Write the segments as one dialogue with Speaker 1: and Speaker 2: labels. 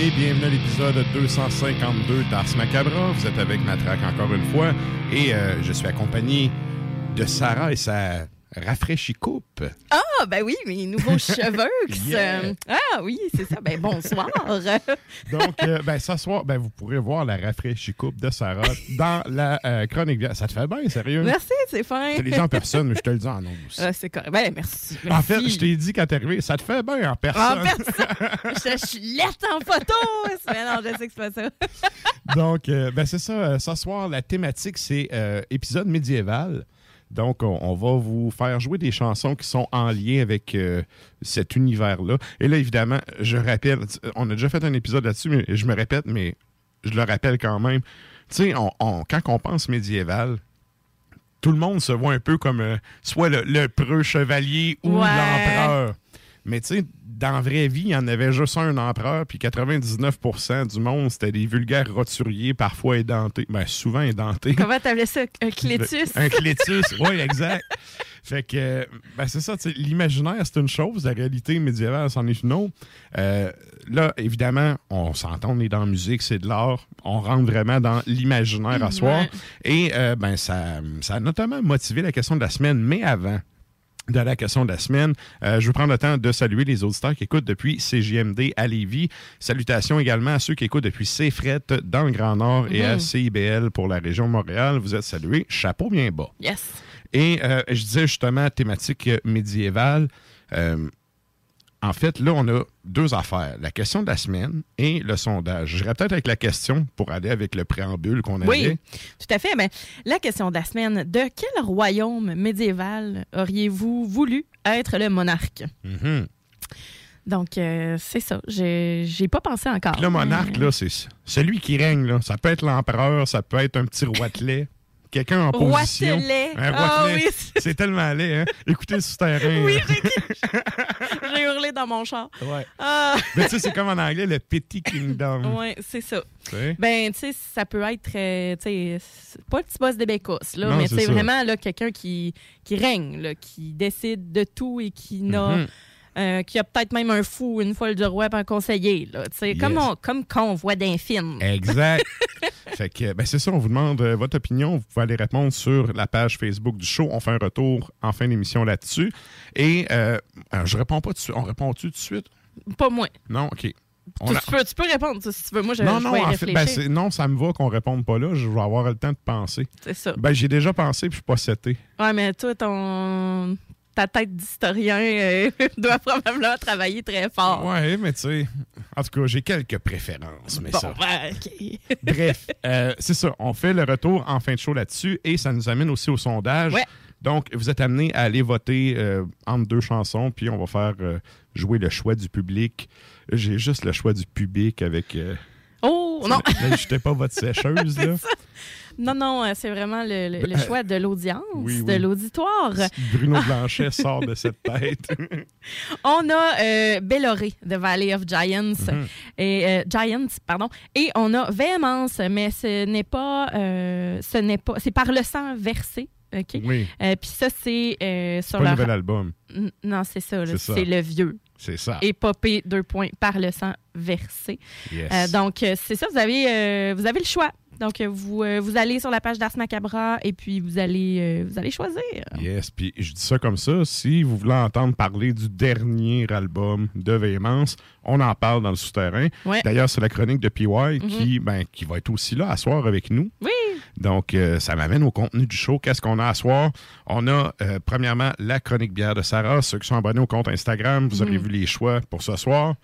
Speaker 1: Et bienvenue à l'épisode 252 d'Ars Macabra. Vous êtes avec Matraque encore une fois et euh, je suis accompagné de Sarah et sa rafraîchie coupe.
Speaker 2: Ah, ben oui, mes nouveaux cheveux.
Speaker 1: Yeah.
Speaker 2: euh, Ah oui, c'est ça. Ben bonsoir.
Speaker 1: Donc, euh, ben, ce soir, ben, vous pourrez voir la rafraîchie coupe de Sarah dans la euh, chronique. Ça te fait bien, sérieux?
Speaker 2: merci, c'est fin.
Speaker 1: Je te l'ai dit en personne, mais je te le dis en annonce.
Speaker 2: Ah, c'est correct. Ben merci.
Speaker 1: En fait, je t'ai dit quand t'es arrivé, ça te fait bien en
Speaker 2: En
Speaker 1: personne.
Speaker 2: personne. je, suis laite en photo. Mais non, je sais que c'est pas ça.
Speaker 1: Donc, euh, ben c'est ça. ce soir, la thématique, c'est épisode médiéval. Donc, on, on va vous faire jouer des chansons qui sont en lien avec euh, cet univers-là. Et là, évidemment, je rappelle, on a déjà fait un épisode là-dessus, mais je me répète, mais je le rappelle quand même. Tu sais, on, on- quand on pense médiéval, tout le monde se voit un peu comme euh, soit le, le preux chevalier ou
Speaker 2: Ouais.
Speaker 1: l'empereur. Mais tu sais, dans la vraie vie, il y en avait juste un empereur, puis 99% du monde, c'était des vulgaires roturiers, parfois édentés. Ben, souvent édentés.
Speaker 2: Comment t'appelais ça? Un clétus?
Speaker 1: Un clétus, oui, exact. Fait que, ben c'est ça, tu sais, l'imaginaire, c'est une chose, la réalité médiévale, c'en est une autre. Euh, là, évidemment, on s'entend, on est dans la musique, c'est de l'art. On rentre vraiment dans l'imaginaire à soir.
Speaker 2: Ouais.
Speaker 1: Et, euh, ben, ça, ça a notamment motivé la question de la semaine, mais avant de la question de la semaine. Euh, je veux prendre le temps de saluer les auditeurs qui écoutent depuis CJMD à Lévis. Salutations également à ceux qui écoutent depuis CFRET dans le Grand Nord et à CIBL pour la région Montréal. Vous êtes salués. Chapeau bien bas.
Speaker 2: Yes.
Speaker 1: Et euh, je disais justement thématique médiévale. Euh, en fait, là, on a deux affaires. La question de la semaine et le sondage. Je dirais peut-être avec la question pour aller avec le préambule qu'on avait.
Speaker 2: Oui, tout à fait. Ben, la question de la semaine, de quel royaume médiéval auriez-vous voulu être le monarque?
Speaker 1: Mhm.
Speaker 2: Donc, euh, c'est ça. J'ai j'ai pas pensé encore.
Speaker 1: Puis Le monarque,
Speaker 2: mais-
Speaker 1: là, c'est celui qui règne. Là. Ça peut être l'empereur, ça peut être un petit roitelet. Quelqu'un en position. Un
Speaker 2: Ah oui, c'est-
Speaker 1: tellement laid, hein? Écoutez le souterrain.
Speaker 2: Oui,
Speaker 1: là.
Speaker 2: j'ai j'ai hurlé dans mon char.
Speaker 1: Ouais.
Speaker 2: Ah,
Speaker 1: Mais tu sais, c'est comme en anglais, le Petit Kingdom.
Speaker 2: ouais, c'est ça. Ben, tu sais, ça peut être très. Tu sais, pas le petit boss de Bécos, là,
Speaker 1: Non,
Speaker 2: mais
Speaker 1: c'est
Speaker 2: vraiment là, quelqu'un qui, qui règne, là, qui décide de tout et qui n'a. Euh, qui a peut-être même un fou, une folle du roi, un conseiller. Là,
Speaker 1: Yes.
Speaker 2: comme, on, comme qu'on voit dans les films.
Speaker 1: Exact. fait que, ben, c'est ça, on vous demande euh, votre opinion. Vous pouvez aller répondre sur la page Facebook du show. On fait un retour en fin d'émission là-dessus. Et euh, alors, je réponds pas tout de suite. On répond-tu tout de suite?
Speaker 2: Pas moi.
Speaker 1: Non, OK. On
Speaker 2: Tu,
Speaker 1: a-
Speaker 2: tu peux, tu peux répondre si tu veux. Moi, je,
Speaker 1: non,
Speaker 2: je
Speaker 1: non,
Speaker 2: vais y
Speaker 1: en fait, ben, non, ça me va qu'on réponde pas là. Je vais avoir le temps de penser.
Speaker 2: c'est ça.
Speaker 1: Ben, j'ai déjà pensé, puis je suis pas seté.
Speaker 2: Ouais, mais toi, ton... ta tête d'historien euh, doit probablement travailler très fort.
Speaker 1: Ouais, mais tu sais, en tout cas, j'ai quelques préférences, mais
Speaker 2: bon,
Speaker 1: ça.
Speaker 2: ben.
Speaker 1: Bref, euh, c'est ça. On fait le retour en fin de show là-dessus et ça nous amène aussi au sondage.
Speaker 2: Ouais.
Speaker 1: Donc, vous êtes amenés à aller voter euh, entre deux chansons, puis on va faire jouer le choix du public. J'ai juste le choix du public avec.
Speaker 2: Oh, non.
Speaker 1: J'étais pas votre sécheuse, là.
Speaker 2: Non, non, euh, c'est vraiment le, le- le choix de l'audience,
Speaker 1: oui,
Speaker 2: de l'auditoire.
Speaker 1: Bruno Blanchet sort de cette tête.
Speaker 2: On a euh, Belloré de Valley of Giants
Speaker 1: Mhm.
Speaker 2: et euh, Giants, pardon, et on a Véhémence, mais ce n'est pas, euh, ce n'est pas, c'est par le sang versé, ok?
Speaker 1: oui,
Speaker 2: Euh, Puis ça c'est euh, sur
Speaker 1: le nouvel album.
Speaker 2: N- non c'est ça,
Speaker 1: C'est
Speaker 2: le vieux.
Speaker 1: C'est ça.
Speaker 2: Épopée deux points par le sang versé.
Speaker 1: Yes.
Speaker 2: Euh, donc c'est ça, vous avez, vous avez le choix. Donc euh, vous, euh, vous allez sur la page d'Ars Macabra et puis vous allez, euh, vous allez choisir.
Speaker 1: Yes, puis je dis ça comme ça. Si vous voulez entendre parler du dernier album de Véhémence, on en parle dans le souterrain.
Speaker 2: Ouais.
Speaker 1: D'ailleurs, c'est la chronique de PY qui, ben, qui va être aussi là à soir avec nous.
Speaker 2: Oui.
Speaker 1: Donc, euh, ça m'amène au contenu du show. Qu'est-ce qu'on a à soir? On a, premièrement, la chronique bière de Sarah. Ceux qui sont abonnés au compte Instagram, vous aurez vu les choix pour ce soir.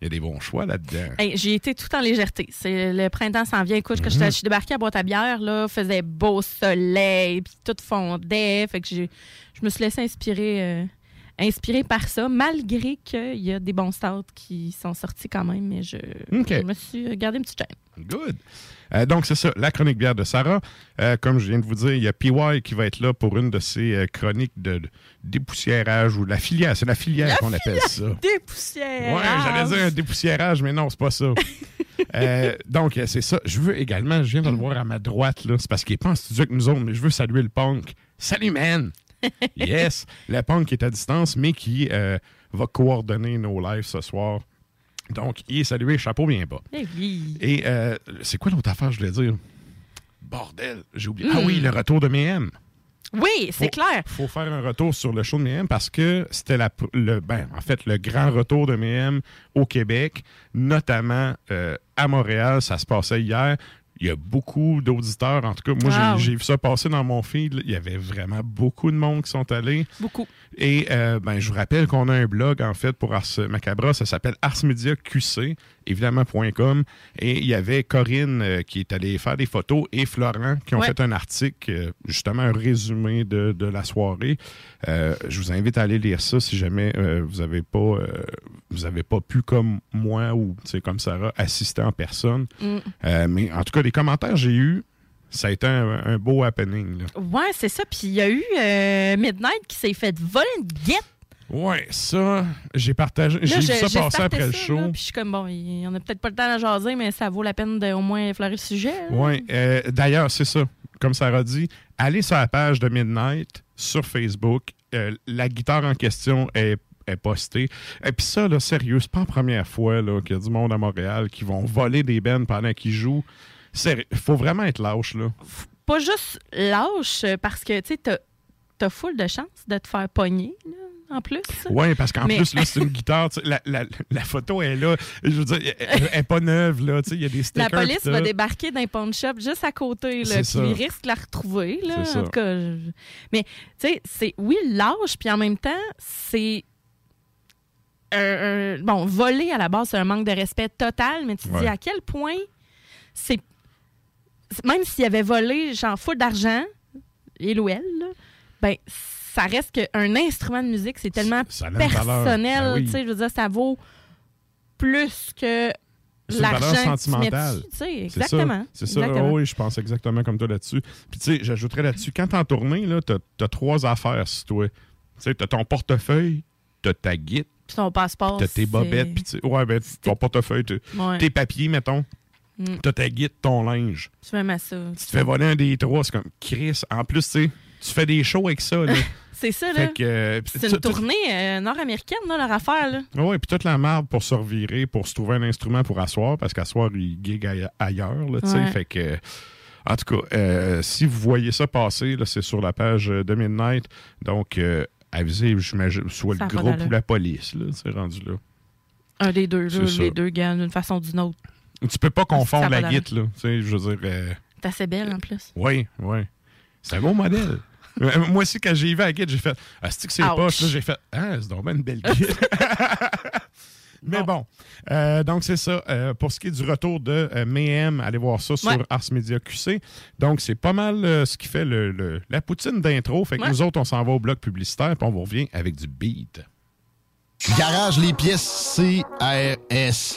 Speaker 1: Il y a des bons choix là-dedans.
Speaker 2: Hey, j'ai été tout en légèreté. C'est le printemps s'en vient. Écoute, quand
Speaker 1: Mhm.
Speaker 2: je suis débarquée à boîte à bière, là, faisait beau soleil, puis tout fondait. Fait que je me suis laissée inspirer, euh, inspirer par ça, malgré qu'il y a des bons stouts qui sont sortis quand même. Mais je, je me suis gardé une petite chaîne.
Speaker 1: Good. Euh, donc, c'est ça, la chronique bière de Sarah. Euh, comme je viens de vous dire, il y a PY qui va être là pour une de ses euh, chroniques de, de dépoussiérage ou la filière. C'est la filière qu'on appelle ça.
Speaker 2: Des poussières.
Speaker 1: Ouais, j'allais dire un dépoussiérage, mais non, c'est pas ça. Euh, donc, c'est ça. Je veux également, je viens de le voir à ma droite, là. C'est parce qu'il n'est pas en studio avec nous autres, mais je veux saluer le punk. Salut, man! Yes! Le punk qui est à distance, mais qui va coordonner nos lives ce soir. Donc, il est salué, chapeau bien bas.
Speaker 2: Eh oui.
Speaker 1: Et euh, c'est quoi l'autre affaire, je voulais dire? Bordel, j'ai oublié. Ah
Speaker 2: Hmm.
Speaker 1: oui, le retour de Mayhem.
Speaker 2: Oui, c'est clair.
Speaker 1: faut faire un retour sur le show de Mayhem parce que c'était la, le, ben, en fait, le grand retour de Mayhem au Québec, notamment euh, à Montréal. Ça se passait hier. Il y a beaucoup d'auditeurs. En tout cas, moi,
Speaker 2: Wow.
Speaker 1: j'ai- vu ça passer dans mon feed. Il y avait vraiment beaucoup de monde qui sont allés.
Speaker 2: Beaucoup.
Speaker 1: Et euh, ben, je vous rappelle qu'on a un blog, en fait, pour Ars Macabra. Ça s'appelle arsmediaqc, évidemment.com. Et il y avait Corinne euh, qui est allée faire des photos et Florent qui ont
Speaker 2: Ouais.
Speaker 1: fait un article, euh, justement, un résumé de, de la soirée. Euh, je vous invite à aller lire ça si jamais vous n'avez pas, vous avez pas pu, comme moi ou comme Sarah, assister en personne.
Speaker 2: Mm.
Speaker 1: Mais en tout cas, les commentaires que j'ai eus, ça a été un, un beau happening. là.
Speaker 2: Ouais, c'est ça. Puis il y a eu Midnight qui s'est fait voler une guette.
Speaker 1: Ouais, ça, j'ai partagé. J'ai vu ça passer après le
Speaker 2: ça,
Speaker 1: show.
Speaker 2: là, Puis je suis comme, bon, il- on a peut-être pas le temps à jaser, mais ça vaut la peine de au moins effleurer le sujet.
Speaker 1: Oui, euh, d'ailleurs, c'est ça. Comme Sarah dit, allez sur la page de Midnight sur Facebook. Euh, la guitare en question est, postée. Et puis ça, là, sérieux, c'est pas la première fois là, qu'il y a du monde à Montréal qui vont voler des bennes pendant qu'ils jouent. Il faut vraiment être lâche, là.
Speaker 2: Pas juste lâche, parce que, tu sais, t'as as full de chance de te faire pogner, là, en plus?
Speaker 1: Oui, parce qu'en
Speaker 2: Mais-
Speaker 1: plus, là, c'est une guitare. La, la- la photo est là. Je veux dire, elle n'est pas neuve, là. Il y a des
Speaker 2: La
Speaker 1: stickers.
Speaker 2: police
Speaker 1: pis
Speaker 2: va débarquer d'un pawn shop juste à côté, là, puis
Speaker 1: ça.
Speaker 2: il risque de la retrouver. Là,
Speaker 1: C'est ça.
Speaker 2: en tout cas, je- Mais, tu sais, c'est, oui, lâche, puis en même temps, c'est. un- un- bon, voler à la base, c'est un manque de respect total, mais tu te
Speaker 1: Ouais.
Speaker 2: dis à quel point c'est. Même s'il avait volé, genre, full d'argent, il ou elle, là, ben, ça reste qu'un instrument de musique, c'est tellement
Speaker 1: Ça a une valeur.
Speaker 2: personnel,
Speaker 1: Ben oui.
Speaker 2: tu sais, je veux dire, ça vaut plus que
Speaker 1: C'est une valeur
Speaker 2: l'argent tu tu
Speaker 1: C'est
Speaker 2: exactement.
Speaker 1: ça. C'est ça. Oh oui, je pense exactement comme toi là-dessus. Puis, tu sais, j'ajouterais là-dessus, quand t'es en tournée, là, t'as as trois affaires sur toi. Tu sais, t'as ton portefeuille, t'as ta guide,
Speaker 2: Puis ton passeport.
Speaker 1: t'as tes bobettes, puis tu sais, ouais, ben, ton portefeuille,
Speaker 2: Ouais,
Speaker 1: tes papiers, mettons,
Speaker 2: Mm.
Speaker 1: t'as ta guide, ton linge.
Speaker 2: c'est même à ça.
Speaker 1: Tu te fais voler un des trois, c'est comme Chris. En plus, tu sais, tu fais des shows avec ça, là.
Speaker 2: C'est ça, là.
Speaker 1: Euh,
Speaker 2: C'est une tournée euh, nord-américaine, leur affaire. Là.
Speaker 1: Oui, puis toute la marde pour se revirer, pour se trouver un instrument pour asseoir, parce qu'asseoir, il gig aille- ailleurs, là, tu sais.
Speaker 2: Ouais.
Speaker 1: Fait que, en tout cas, euh, si vous voyez ça passer, là, c'est sur la page de Midnight. Donc, euh, avisez, j'imagine, soit
Speaker 2: Ça
Speaker 1: le groupe ou la police, là, c'est rendu là.
Speaker 2: Un des deux, là, les deux gars, d'une façon ou d'une autre.
Speaker 1: Tu peux pas confondre la guite, là. Tu sais, je veux dire,
Speaker 2: T'es assez belle, en plus.
Speaker 1: oui, oui. C'est un bon modèle. Euh, Moi aussi, quand j'ai vu la guide, j'ai fait Ah, c'est que c'est poche, là, j'ai fait Ah, c'est donc bien une belle guide. Mais bon, Euh, donc c'est ça. Euh, pour ce qui est du retour de euh, Mayhem, allez voir ça sur
Speaker 2: Ouais.
Speaker 1: Ars Media QC. Donc c'est pas mal euh, ce qui fait le, le- la poutine d'intro. Fait que
Speaker 2: Ouais.
Speaker 1: nous autres, on s'en va au bloc publicitaire, puis on vous revient avec du beat.
Speaker 3: Garage les pièces CRS.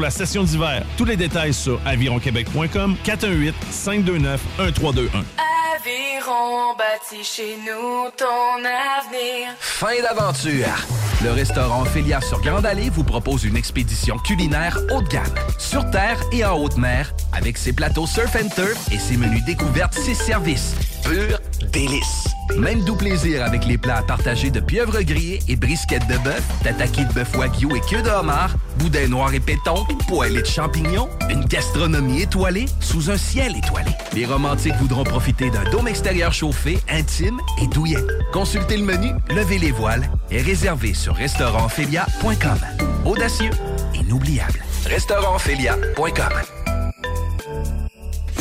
Speaker 4: la session d'hiver. Tous les détails sur avironquebec.com 418 529 1321.
Speaker 5: Aviron bâti chez nous ton avenir.
Speaker 6: Fin d'aventure! Le restaurant Ophélia sur Grande Allée vous propose une expédition culinaire haut de gamme, sur terre et en haute mer, avec ses plateaux surf and turf et ses menus découvertes, ses services. Pur délice! Même doux plaisir avec les plats partagés de pieuvres grillées et brisquettes de bœuf, tataki de bœuf wagyu et queue de homard, boudin noir et péton, poêlée de champignons, une gastronomie étoilée sous un ciel étoilé. Les romantiques voudront profiter d'un dôme extérieur chauffé, intime et douillet. Consultez le menu, levez les voiles et réservez sur restaurantphilia.com. Audacieux, inoubliable. Restaurantphilia.com.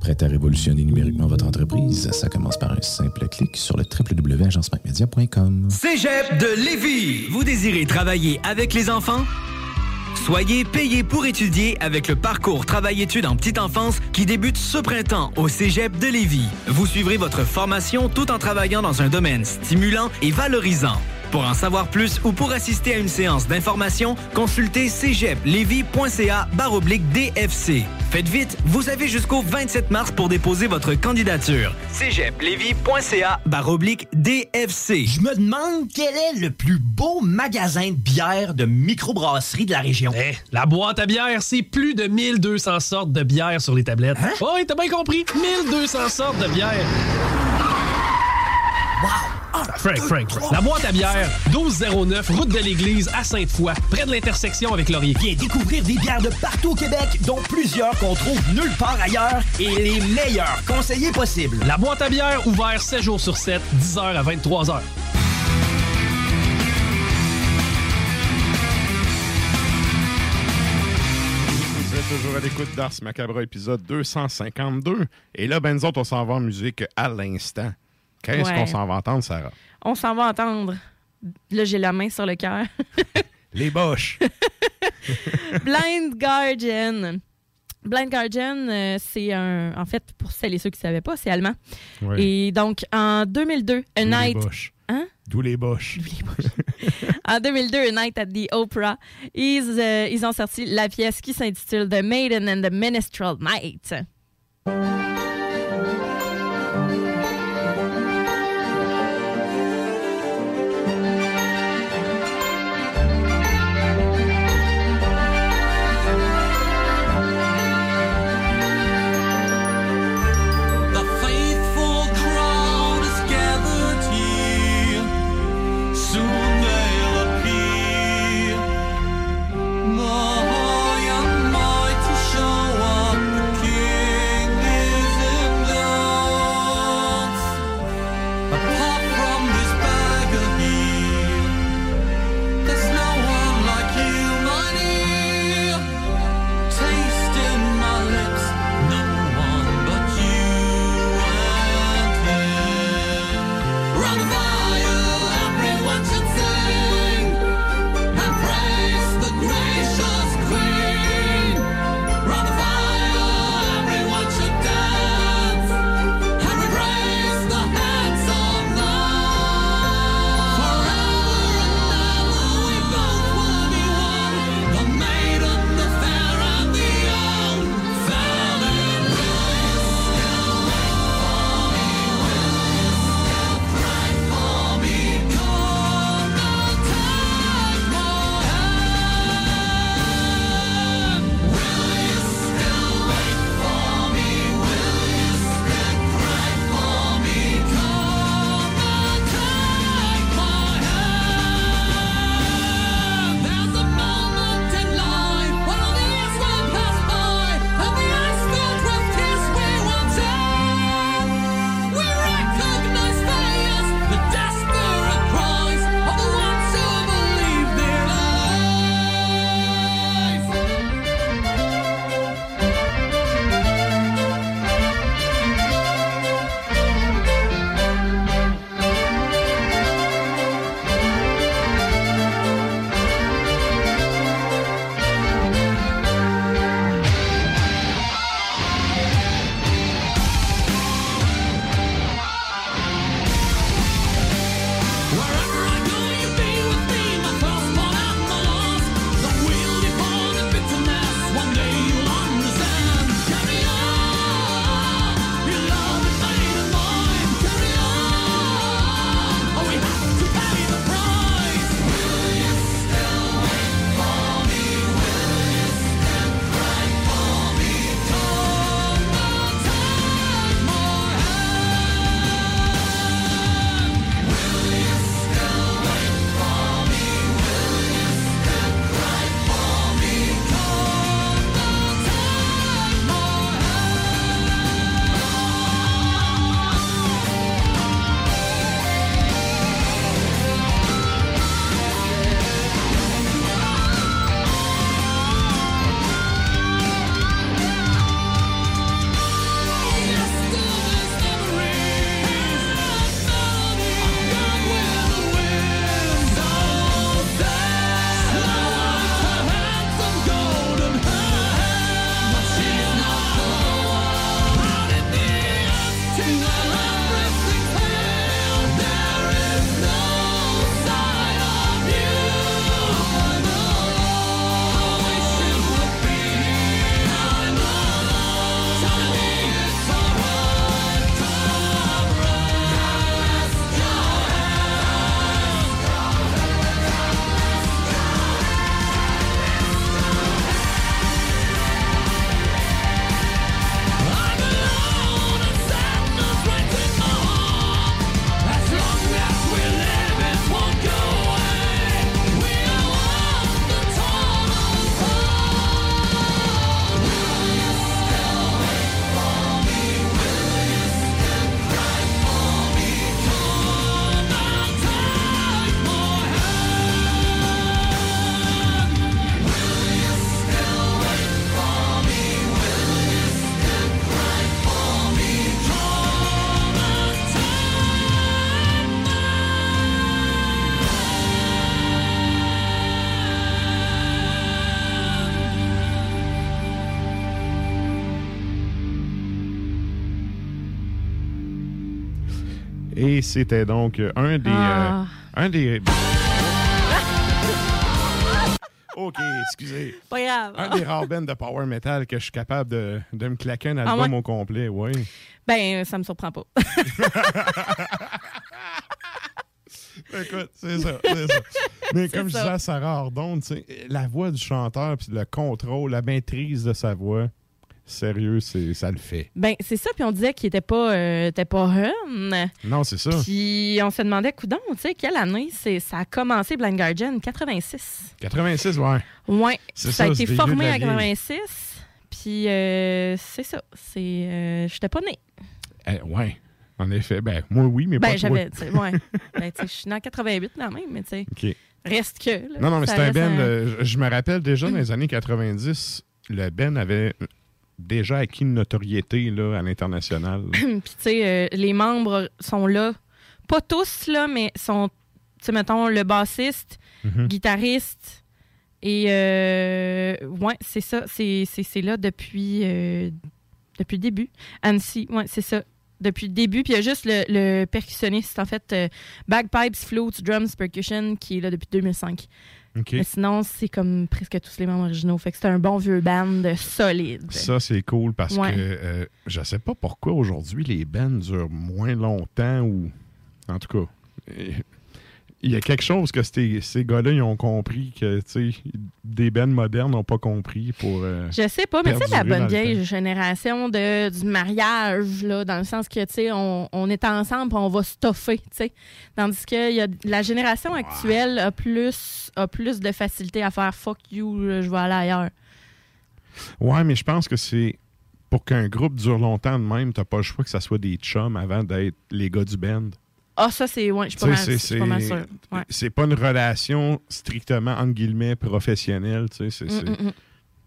Speaker 7: Prête à révolutionner numériquement votre entreprise? Ça commence par un simple clic sur le www.agencemacmedia.com.
Speaker 8: Cégep de Lévis. Vous désirez travailler avec les enfants? Soyez payé pour étudier avec le parcours Travail-études en petite enfance qui débute ce printemps au Cégep de Lévis. Vous suivrez votre formation tout en travaillant dans un domaine stimulant et valorisant. Pour en savoir plus ou pour assister à une séance d'information, consultez cégeplevy.ca baroblique DFC. Faites vite, vous avez jusqu'au 27 mars pour déposer votre candidature. cégeplevy.ca baroblique DFC.
Speaker 9: Je me demande quel est le plus beau magasin de bière de microbrasserie de la région.
Speaker 10: Eh, la boîte à bière, c'est plus de 1200 sortes de bière sur les tablettes.
Speaker 9: Hein?
Speaker 10: Oh, oui, t'as bien compris. 1200 sortes de bière.
Speaker 9: Wow!
Speaker 10: Frank, Frank, Frank. La boîte à bière, 1209, route de l'église à Sainte-Foy, près de l'intersection avec Laurier.
Speaker 9: Viens découvrir des bières de partout au Québec, dont plusieurs qu'on trouve nulle part ailleurs et les meilleurs conseillers possibles.
Speaker 10: La boîte à bière, ouvert 7 jours sur 7, 10h à 23h.
Speaker 1: Vous êtes toujours à l'écoute d'Ars Macabre, épisode 252. Et là, ben nous autres, on s'en va en musique à l'instant. Qu'est-ce
Speaker 2: Ouais.
Speaker 1: qu'on s'en va entendre, Sarah?
Speaker 2: On s'en va entendre. Là, j'ai la main sur le cœur.
Speaker 1: Les boches!
Speaker 2: Blind Guardian. Blind Guardian, euh, c'est un. En fait, pour celles et ceux qui ne savaient pas, c'est allemand.
Speaker 1: Ouais.
Speaker 2: Et donc, en 2002, A
Speaker 1: D'où les
Speaker 2: Night.
Speaker 1: boches.
Speaker 2: Hein?
Speaker 1: D'où les boches.
Speaker 2: En 2002, A Night at the Opera, ils, euh, ils ont sorti la pièce qui s'intitule The Maiden and the Minstrel Night.
Speaker 1: C'était donc euh, un des.
Speaker 2: Ah.
Speaker 1: euh, un des. OK, excusez.
Speaker 2: Pas grave.
Speaker 1: Un des rares bands de power metal que je suis capable de, de me claquer un
Speaker 2: Ah
Speaker 1: album
Speaker 2: ouais?
Speaker 1: au complet, oui.
Speaker 2: Ben, ça me surprend pas.
Speaker 1: Écoute, c'est ça, c'est ça. Mais comme je
Speaker 2: ça.
Speaker 1: disais à Sarah Ardon, la voix du chanteur, puis le contrôle, la maîtrise de sa voix, sérieux, c'est, ça le fait.
Speaker 2: ben, c'est ça. Puis on disait qu'il était pas, euh, était pas run.
Speaker 1: Non, c'est ça.
Speaker 2: Puis on se demandait, coudon, tu sais, quelle année ça a commencé Blind Guardian? 86.
Speaker 1: 86, ouais.
Speaker 2: Ouais. Ça, a été formé en
Speaker 1: vieille.
Speaker 2: 86. Puis euh, c'est ça. C'est, euh, j'étais pas née.
Speaker 1: Eh, ouais, en effet. Ben, moi, oui, mais
Speaker 2: Ben,
Speaker 1: pas
Speaker 2: j'avais, ouais. ben, tu sais, je suis née en 88 quand même, mais tu sais,
Speaker 1: OK.
Speaker 2: reste que. là,
Speaker 1: Non, non, mais c'est un band. euh, je- me rappelle déjà dans les années 90, le band avait déjà acquis une notoriété là, à l'international.
Speaker 2: Puis, tu sais, euh, les membres sont là. Pas tous, là, mais sont, tu sais, mettons, le bassiste,
Speaker 1: Mhm.
Speaker 2: guitariste. Et, euh, ouais, c'est ça. C'est là depuis, euh, depuis le début. Annecy, ouais, c'est ça. Depuis le début. Puis, il y a juste le, le percussionniste, en fait, bagpipes, flutes, drums, percussion, qui est là depuis 2005. Mais sinon, c'est comme presque tous les membres originaux. Fait que c'est un bon vieux band solide.
Speaker 1: Ça, c'est cool parce
Speaker 2: Ouais.
Speaker 1: que euh, je sais pas pourquoi aujourd'hui les bands durent moins longtemps ou. En tout cas, il y a quelque chose que ces, ces gars-là ils ont compris que des bands modernes n'ont pas compris pour. euh,
Speaker 2: Je sais pas, mais tu sais, la bonne
Speaker 1: le
Speaker 2: vieille génération de, du mariage, là, dans le sens que, tu sais, on, on est ensemble puis on va sais. Tandis que y a, la génération actuelle a plus, a plus de facilité à faire fuck you, je vais aller ailleurs.
Speaker 1: Ouais, mais je pense que c'est. Pour qu'un groupe dure longtemps de même, t'as pas le choix que ça soit des chums avant d'être les gars du band.
Speaker 2: Ah, ça, c'est, ouais, je suis pas, mal- suis pas mal sûre. Ouais.
Speaker 1: C'est pas une relation strictement, entre guillemets, professionnelle. tu sais, c'est- c'est-
Speaker 2: Mm, mm, mm.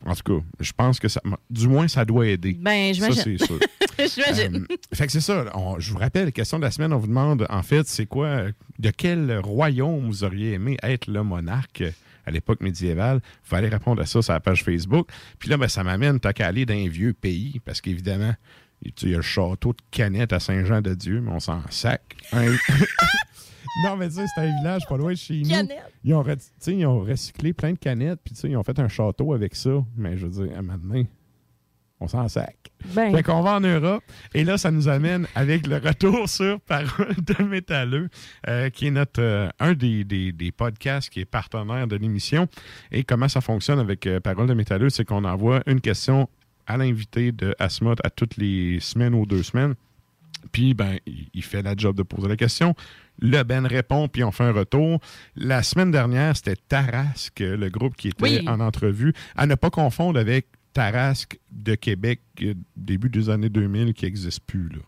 Speaker 1: En tout cas, je pense que ça. Du moins, ça doit aider.
Speaker 2: Ben,
Speaker 1: Ça, c'est sûr.
Speaker 2: J'imagine.
Speaker 1: Euh, fait que c'est ça. on- je vous rappelle, question de la semaine, on vous demande, en fait, c'est quoi, de quel royaume vous auriez aimé être le monarque à l'époque médiévale? Vous fallait répondre à ça sur la page Facebook. Puis là, ben, ça m'amène, t'as qu'à aller dans un vieux pays, parce qu'évidemment, il y a le château de Canette à Saint-Jean-de-Dieu, mais on s'en sac. Non, mais tu sais, c'est un village pas loin de chez nous.
Speaker 2: Canette.
Speaker 1: Ils ont, ils ont recyclé plein de canettes, puis tu sais, ils ont fait un château avec ça. Mais je veux dire, à maintenant, on s'en sac.
Speaker 2: Ben.
Speaker 1: Fait qu'on va en Europe. Et là, ça nous amène avec le retour sur Parole de Métalleux, euh, qui est notre euh, un des, des- des podcasts qui est partenaire de l'émission. Et comment ça fonctionne avec euh, Parole de Métalleux, c'est qu'on envoie une question à l'invité de Asmod à toutes les semaines ou deux semaines. Puis, ben, il fait la job de poser la question. Le Ben répond, puis on fait un retour. La semaine dernière, c'était Tarasque, le groupe qui était
Speaker 2: Oui.
Speaker 1: en entrevue. À ne pas confondre avec Tarasque de Québec, euh, début des années 2000, qui n'existe plus. Là.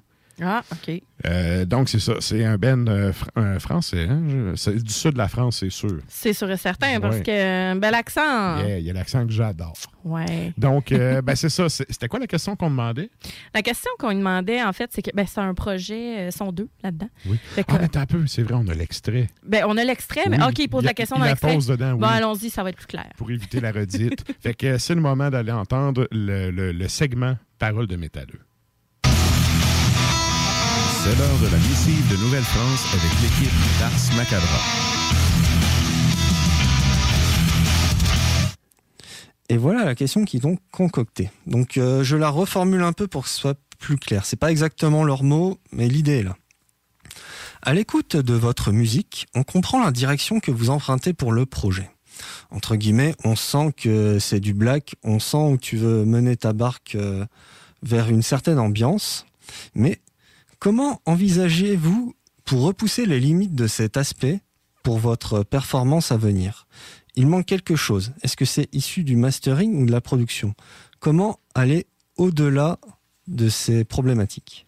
Speaker 2: Ah, OK.
Speaker 1: Euh, donc, c'est ça. C'est un Ben euh, fr- français. hein? C'est du sud de la France, c'est sûr.
Speaker 2: C'est sûr et certain, parce
Speaker 1: Ouais.
Speaker 2: que un bel accent.
Speaker 1: Yeah, Il y a l'accent que j'adore.
Speaker 2: Ouais.
Speaker 1: Donc, euh, ben, c'est ça. C'était quoi la question qu'on demandait?
Speaker 2: La question qu'on lui demandait, en fait, c'est que ben, c'est un projet, euh, sont deux là-dedans.
Speaker 1: Oui.
Speaker 2: Fait que-
Speaker 1: Ah, mais un peu, c'est vrai, on a l'extrait.
Speaker 2: Ben, on a l'extrait, mais OK, il pose
Speaker 1: il a-
Speaker 2: la question
Speaker 1: il
Speaker 2: dans
Speaker 1: la
Speaker 2: l'extrait.
Speaker 1: pose dedans, oui.
Speaker 2: Bon, allons-y, ça va être plus clair.
Speaker 1: pour éviter la redite. fait que c'est le moment d'aller entendre le, le- le segment Parole de métalleux.
Speaker 7: C'est l'heure de la missive de Nouvelle-France avec l'équipe d'Ars Macabra.
Speaker 11: Et voilà la question qui est donc concoctée. Donc euh, je la reformule un peu pour que ce soit plus clair. C'est pas exactement leurs mots, mais l'idée est là. À l'écoute de votre musique, on comprend la direction que vous empruntez pour le projet. Entre guillemets, on sent que c'est du black, on sent où tu veux mener ta barque euh, vers une certaine ambiance. Mais comment envisagez-vous pour repousser les limites de cet aspect pour votre performance à venir? Il manque quelque chose. Est-ce que c'est issu du mastering ou de la production? Comment aller au-delà de ces problématiques?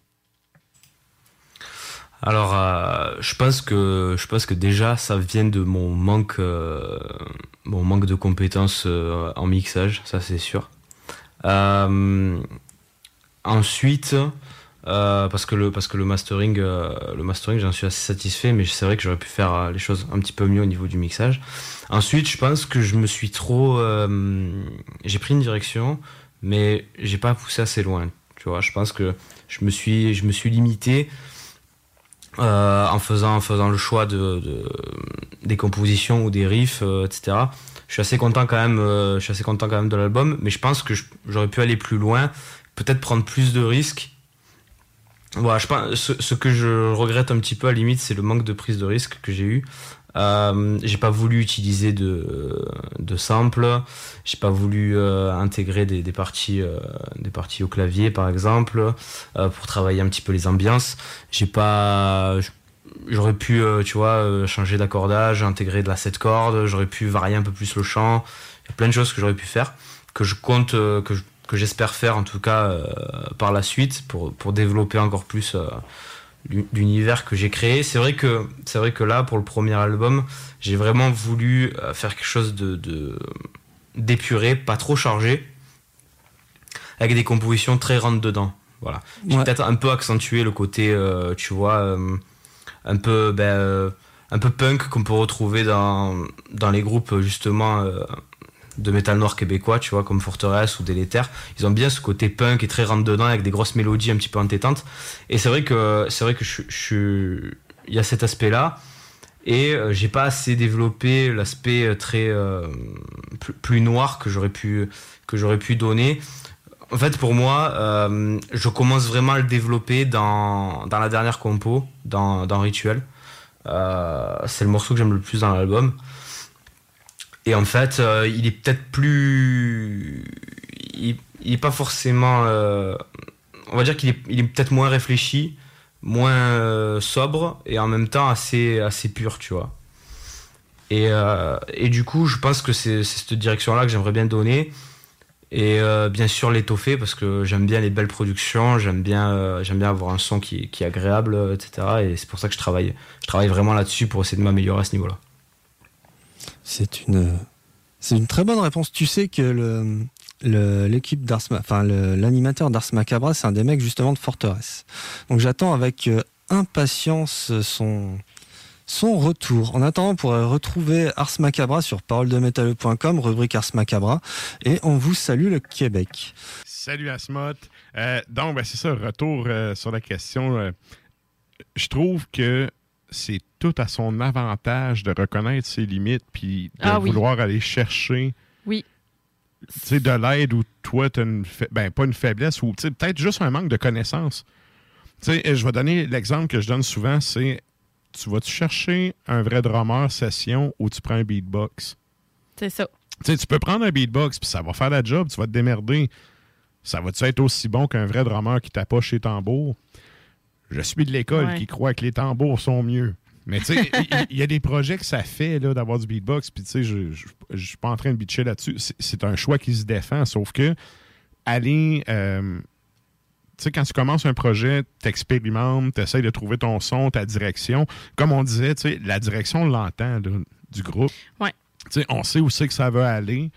Speaker 12: Alors, euh, je pense que déjà ça vient de mon manque, euh, de compétences euh, en mixage, ça c'est sûr. Ensuite, euh, parce que le parce que le mastering, euh, le mastering, j'en suis assez satisfait, mais c'est vrai que j'aurais pu faire euh, les choses un petit peu mieux au niveau du mixage. Ensuite, je pense que je me suis trop, j'ai pris une direction, mais j'ai pas poussé assez loin. Tu vois, je pense que je me suis je me suis limité en, faisant, en faisant le choix de, de- des compositions ou des riffs, etc. Je suis assez content quand même, je suis assez content quand même de l'album, mais je pense que j'aurais pu aller plus loin, peut-être prendre plus de risques. Voilà, je pense, ce, que je regrette un petit peu à la limite, c'est le manque de prise de risque que j'ai eu. Euh, j'ai pas voulu utiliser de, de samples, j'ai pas voulu euh, intégrer des, des parties, euh, des parties au clavier par exemple, pour travailler un petit peu les ambiances. J'ai pas, j'aurais pu, tu vois, changer d'accordage, intégrer de la 7 cordes, j'aurais pu varier un peu plus le chant. Il y a plein de choses que j'aurais pu faire, que je compte, que je- que j'espère faire en tout cas euh, par la suite pour, pour développer encore plus euh, l'u- l'univers que j'ai créé. C'est vrai que c'est vrai que là pour le premier album, j'ai vraiment voulu euh, faire quelque chose de de- d'épuré, pas trop chargé, avec des compositions très rentre dedans. Voilà. J'ai
Speaker 11: Ouais.
Speaker 12: peut-être un peu accentué le côté, euh, tu vois, un peu ben, un peu punk qu'on peut retrouver dans dans les groupes justement. De métal noir québécois, tu vois, comme Forteresse ou Délétère. Ils ont bien ce côté punk et très rentre dedans avec des grosses mélodies un petit peu entêtantes. Et c'est vrai que c'est vrai que je, je il y a cet aspect-là. Et euh, j'ai pas assez développé l'aspect euh, très euh, plus, plus noir que j'aurais pu que j'aurais pu donner. En fait, pour moi, euh, je commence vraiment à le développer dans, dans la dernière compo, dans, dans Rituel. Euh, c'est le morceau que j'aime le plus dans l'album. Et en fait, euh, il est peut-être plus. Il, il est pas forcément. euh, on va dire qu'il est, peut-être moins réfléchi, moins euh, sobre et en même temps assez, assez pur, tu vois. Et, et du coup, je pense que c'est cette direction-là que j'aimerais bien donner. Et bien sûr, l'étoffer parce que j'aime bien les belles productions, j'aime bien, bien avoir un son qui, qui est agréable, etc. Et c'est pour ça que je travaille, je travaille vraiment là-dessus pour essayer de m'améliorer à ce niveau-là.
Speaker 11: C'est une, c'est une très bonne réponse. Tu sais que l'équipe d'Ars, enfin l'animateur d'Ars Macabra, c'est un des mecs justement de Forteresse. Donc j'attends avec euh, impatience son son retour. En attendant, pourrait retrouver Ars Macabra sur paroledemétalleux.com, rubrique Ars Macabra, et on vous salue le Québec.
Speaker 1: Salut Asmot. Euh, donc, ben, c'est ça, retour euh, sur la question. euh, je trouve que c'est tout à son avantage de reconnaître ses limites puis de
Speaker 2: Ah oui.
Speaker 1: vouloir aller chercher
Speaker 2: Oui.
Speaker 1: de l'aide où toi, tu une fa- ben, pas une faiblesse ou peut-être juste un manque de connaissances. Tu sais, je vais donner l'exemple que je donne souvent, c'est tu vas-tu chercher un vrai drummer session ou tu prends un beatbox?
Speaker 2: C'est ça.
Speaker 1: Tu peux prendre un beatbox, puis ça va faire la job, tu vas te démerder. Ça va-tu être aussi bon qu'un vrai drummer qui tapoche les tambours? Je suis de l'école
Speaker 2: Ouais.
Speaker 1: qui croit que les tambours sont mieux. Mais tu sais, il- y, a des projets que ça fait d'avoir du beatbox, puis tu sais, je je suis pas en train de bitcher là-dessus. C'est- un choix qui se défend, sauf que aller. euh, tu sais, quand tu commences un projet, t'expérimentes, t'essayes de trouver ton son, ta direction. Comme on disait, tu sais, la direction, on l'entend du groupe.
Speaker 2: Ouais.
Speaker 1: Tu sais, on sait où c'est que ça va aller.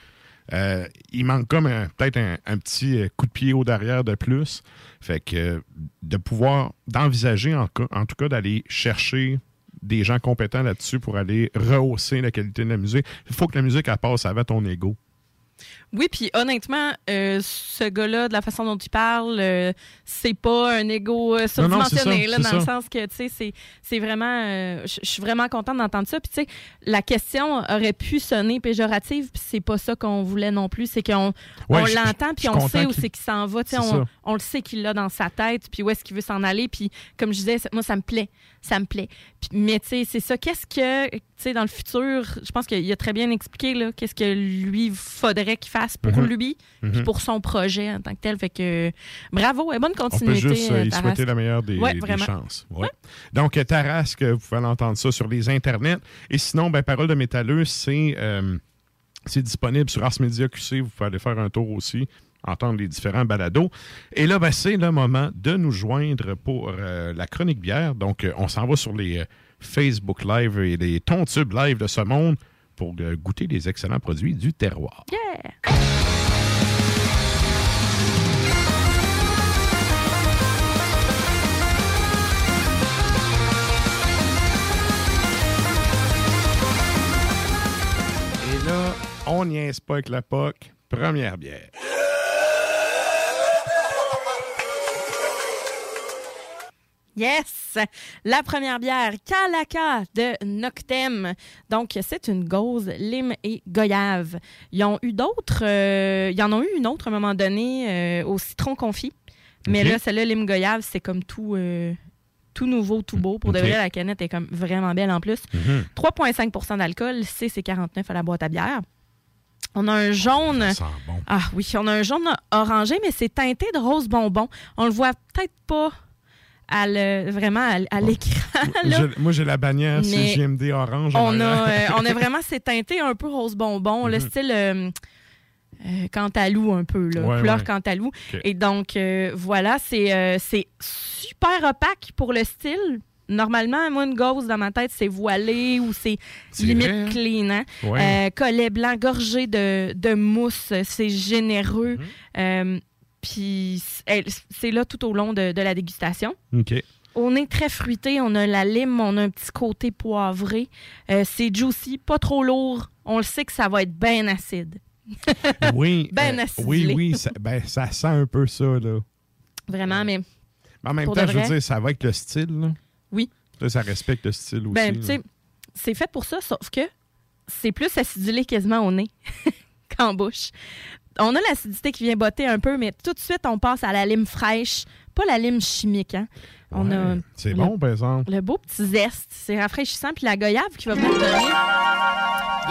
Speaker 1: Euh, il manque comme peut-être un, un petit euh, coup de pied au derrière de plus. Fait que de pouvoir, d'envisager en, en tout cas d'aller chercher des gens compétents là-dessus pour aller rehausser la qualité de la musique. Il faut que la musique elle passe avant ton ego.
Speaker 2: Oui, puis honnêtement, euh, ce gars-là, de la façon dont il parle, euh, c'est pas un ego euh, surdimensionné, là, dans le sens que, tu sais, c'est- vraiment... euh, Je suis vraiment contente d'entendre ça. Puis, tu sais, la question aurait pu sonner péjorative, puis c'est pas ça qu'on voulait non plus. C'est qu'on
Speaker 1: Ouais,
Speaker 2: on l'entend, puis on sait où c'est qu'il s'en va. Tu sais, on, on le sait qu'il l'a dans sa tête, puis où est-ce qu'il veut s'en aller. Puis, comme je disais, moi, ça me plaît. Ça me plaît. Puis, mais, tu sais, c'est ça. Qu'est-ce que, tu sais, dans le futur, je pense qu'il a très bien expliqué, là, qu'est-ce que lui faudrait qu'il fasse pour
Speaker 1: Mhm.
Speaker 2: lui, puis
Speaker 1: Mhm.
Speaker 2: pour son projet en tant que tel. Fait que, bravo et bonne
Speaker 1: On peut
Speaker 2: continuité.
Speaker 1: juste euh, y souhaiter la meilleure des,
Speaker 2: Ouais,
Speaker 1: chances. Ouais. Donc, euh, Tarasque, vous pouvez entendre ça sur les internets. Et sinon, ben, Parole de métalleux, c'est euh, c'est disponible sur Ars Media QC. Vous pouvez aller faire un tour aussi, entendre les différents balados. Et là, ben, c'est le moment de nous joindre pour euh, la chronique bière. Donc, euh, on s'en va sur les euh, Facebook Live et les Tontubes Live de ce monde pour goûter les excellents produits du terroir. Et là, on niaise pas avec la POC. Première bière.
Speaker 2: Yes! La première bière, Kalaka de Noctem. Donc, c'est une gauze, lime et goyave. Ils ont eu d'autres. euh, ils en ont eu une autre à un moment donné euh, au citron confit. Mais là, celle-là, lime goyave, c'est comme tout, euh, tout nouveau, tout beau. Pour de vrai, la canette est comme vraiment belle en plus.
Speaker 1: Mhm.
Speaker 2: 3,5% d'alcool, c'est c'est 49 à la boîte à bière. On a un jaune. Ah oui, on a un jaune orangé, mais c'est teinté de rose bonbon. On le voit peut-être pas à le- vraiment à, à l'écran.
Speaker 1: moi, j'ai la bannière CGMD orange.
Speaker 2: On a, euh, on a vraiment c'est teinté un peu rose bonbon, le
Speaker 1: Mhm.
Speaker 2: style euh, euh, Cantalou un peu, là,
Speaker 1: Ouais,
Speaker 2: couleur
Speaker 1: ouais.
Speaker 2: Cantalou. Et donc, euh, voilà, c'est euh, c'est super opaque pour le style. Normalement, moi, une gauze dans ma tête, c'est voilé ou c'est limite
Speaker 1: vrai, hein?
Speaker 2: clean. hein?
Speaker 1: Ouais.
Speaker 2: Collet blanc, gorgé de, de mousse, c'est généreux.
Speaker 1: Mhm.
Speaker 2: Puis c'est là tout au long de, de la dégustation.
Speaker 1: OK.
Speaker 2: On est très fruité, on a la lime, on a un petit côté poivré. Euh, c'est juicy, pas trop lourd. On le sait que ça va être bien acide.
Speaker 1: Oui.
Speaker 2: Ben
Speaker 1: euh,
Speaker 2: acidulé.
Speaker 1: oui, oui. Ça, ben, ça sent un peu ça, là.
Speaker 2: Vraiment, mais
Speaker 1: Mais en même
Speaker 2: Pour
Speaker 1: temps, je veux dire, ça va avec le style, là.
Speaker 2: Oui.
Speaker 1: Ça, ça respecte le style aussi.
Speaker 2: ben, tu sais, c'est fait pour ça, sauf que c'est plus acidulé quasiment au nez qu'en bouche. On a l'acidité qui vient botter un peu, mais tout de suite, on passe à la lime fraîche, pas la lime chimique. Hein. On
Speaker 1: Ouais,
Speaker 2: a
Speaker 1: C'est
Speaker 2: le-
Speaker 1: bon, par exemple.
Speaker 2: Le beau petit zeste, c'est rafraîchissant. Puis la goyave qui va venir donner.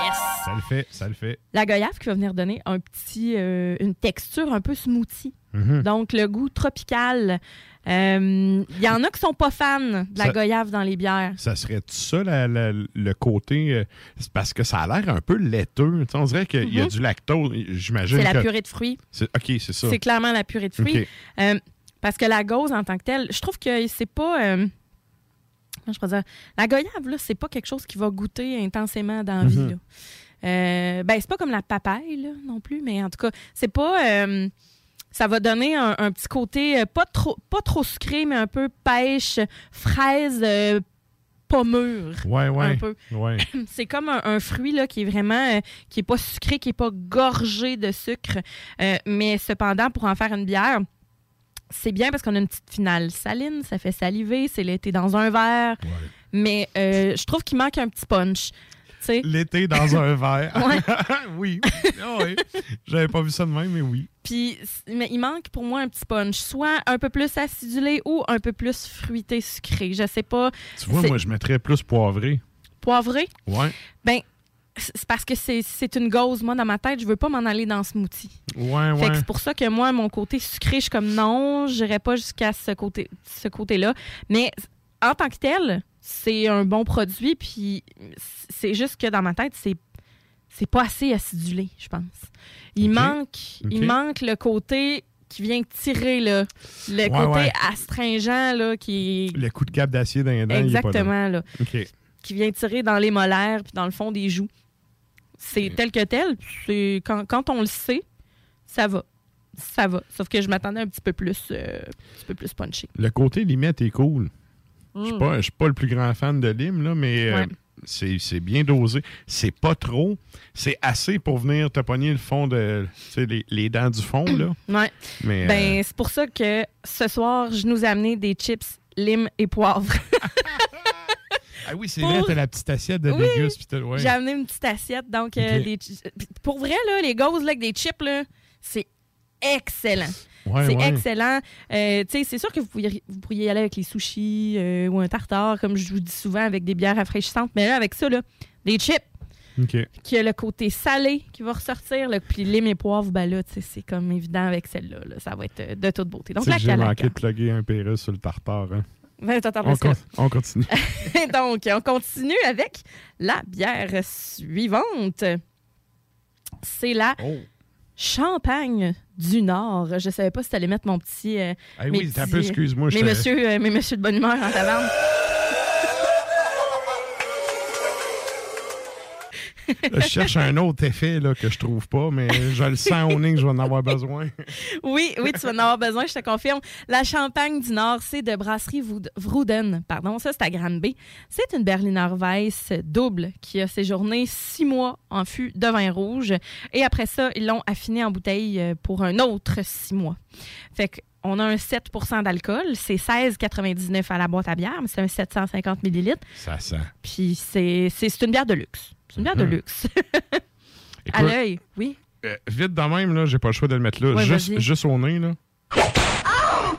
Speaker 2: Yes!
Speaker 1: Ça le fait, ça le fait.
Speaker 2: La goyave qui va venir donner un petit, euh, une texture un peu smoothie.
Speaker 1: Mhm.
Speaker 2: Donc, le goût tropical. Euh, Il y en a qui sont pas fans de la
Speaker 1: Ça-
Speaker 2: goyave dans les bières.
Speaker 1: Ça serait ça, la- la- le côté. euh, parce que ça a l'air un peu laiteux. On dirait qu'il y a
Speaker 2: Mhm.
Speaker 1: du lactose. J'imagine.
Speaker 2: C'est la
Speaker 1: que-
Speaker 2: purée de fruits.
Speaker 1: c'est- OK, c'est ça.
Speaker 2: C'est clairement la purée de fruits. Euh, parce que la gauze, en tant que telle, je trouve que c'est pas. euh, comment je pourrais dire? La goyave, là, c'est pas quelque chose qui va goûter intensément dans la vie.
Speaker 1: Mhm.
Speaker 2: là. Euh, ben, c'est pas comme la papaye, là, non plus, mais en tout cas, c'est pas. Ça va donner un, un petit côté euh, pas trop, pas trop sucré, mais un peu pêche, fraise, euh, pas mûre.
Speaker 1: Ouais, ouais.
Speaker 2: C'est comme un, un fruit là, qui est vraiment euh, qui est pas sucré, qui est pas gorgé de sucre, Euh, mais cependant pour en faire une bière, c'est bien parce qu'on a une petite finale saline, ça fait saliver, c'est l'été dans un verre, mais euh, je trouve qu'il manque un petit punch.
Speaker 1: L'été dans un verre. Oui. Ah oui. J'avais pas vu ça de même, mais oui.
Speaker 2: Puis, mais il manque pour moi un petit punch, soit un peu plus acidulé ou un peu plus fruité sucré. Je sais pas.
Speaker 1: Tu vois, moi, je mettrais plus poivré.
Speaker 2: Poivré?
Speaker 1: Ouais.
Speaker 2: Ben, c'est parce que c'est- une gauze. Moi, dans ma tête, je veux pas m'en aller dans smoothie.
Speaker 1: Ouais,
Speaker 2: Fait que
Speaker 1: ouais.
Speaker 2: c'est pour ça que moi, mon côté sucré, je suis comme non, j'irai pas jusqu'à ce côté, ce côté-là. Mais en tant que tel, c'est un bon produit. Puis c'est juste que dans ma tête, c'est c'est pas assez acidulé, je pense. Il manque, il manque le côté qui vient tirer là, le
Speaker 1: Ouais,
Speaker 2: côté
Speaker 1: ouais.
Speaker 2: astringent là, qui
Speaker 1: Le coup de cap d'acier dans les dents, il est pas
Speaker 2: exactement
Speaker 1: là.
Speaker 2: qui vient tirer dans les molaires puis dans le fond des joues. C'est tel que tel. C'est quand, quand on le sait, ça va. Ça va. Sauf que je m'attendais un petit peu plus, euh, un petit peu plus punchy.
Speaker 1: Le côté limette est cool. Je suis
Speaker 2: Mm.
Speaker 1: suis pas le plus grand fan de lime, là, mais euh,
Speaker 2: Ouais.
Speaker 1: c'est c'est bien dosé. C'est pas trop. C'est assez pour venir te pogner le fond de. Tu sais, les, les dents du fond, là.
Speaker 2: Ouais.
Speaker 1: Mais,
Speaker 2: Ben,
Speaker 1: euh,
Speaker 2: c'est pour ça que ce soir, je nous ai amené des chips lime et poivre.
Speaker 1: Ah oui, c'est
Speaker 2: pour-
Speaker 1: vrai, t'as la petite assiette de
Speaker 2: Oui,
Speaker 1: ouais.
Speaker 2: J'ai amené une petite assiette. Donc, euh, des pour vrai, là, les gauzes là, avec des chips, là, c'est excellent.
Speaker 1: Ouais,
Speaker 2: c'est
Speaker 1: ouais.
Speaker 2: excellent. Euh, c'est sûr que vous pourriez, vous pourriez y aller avec les sushis euh, ou un tartare, comme je vous dis souvent, avec des bières rafraîchissantes. Mais là, avec ça, là, des chips, qui a le côté salé qui va ressortir, là, puis lime et poivre, ben là, c'est comme évident avec celle-là. là. ça va être euh, de toute beauté. Donc, la
Speaker 1: J'ai manqué de plugger un Pérus sur le tartare. Hein.
Speaker 2: T'attends
Speaker 1: On, con- on continue.
Speaker 2: Donc, on continue avec la bière suivante. C'est la
Speaker 1: Oh.
Speaker 2: Champagne du Nord. Je savais pas si tu allais mettre mon petit. euh,
Speaker 1: Ah oui, t'as un
Speaker 2: petits-
Speaker 1: peu, excuse-moi,
Speaker 2: Mes
Speaker 1: j'étais-
Speaker 2: monsieur, euh, mes monsieur de bonne humeur en taverne.
Speaker 1: je cherche un autre effet là, que je trouve pas, mais je le sens au nez que je vais en avoir besoin.
Speaker 2: Oui, oui, tu vas en avoir besoin, je te confirme. La Champagne du Nord, c'est de brasserie Vroud- Vrouden. Pardon, ça, c'est à Granby. C'est une Berliner Weiss double qui a séjourné six mois en fût de vin rouge. Et après ça, ils l'ont affiné en bouteille euh, pour un autre six mois. Fait que on a un 7% d'alcool. C'est 16,99 à la boîte à bière, mais c'est un 750 millilitres.
Speaker 1: Ça sent.
Speaker 2: Puis c'est une bière de luxe. C'est une bière de
Speaker 1: Mhm.
Speaker 2: luxe. à l'œil, oui.
Speaker 1: euh, vite de même, là, j'ai pas le choix de le mettre là.
Speaker 2: Ouais,
Speaker 1: juste, au nez, là.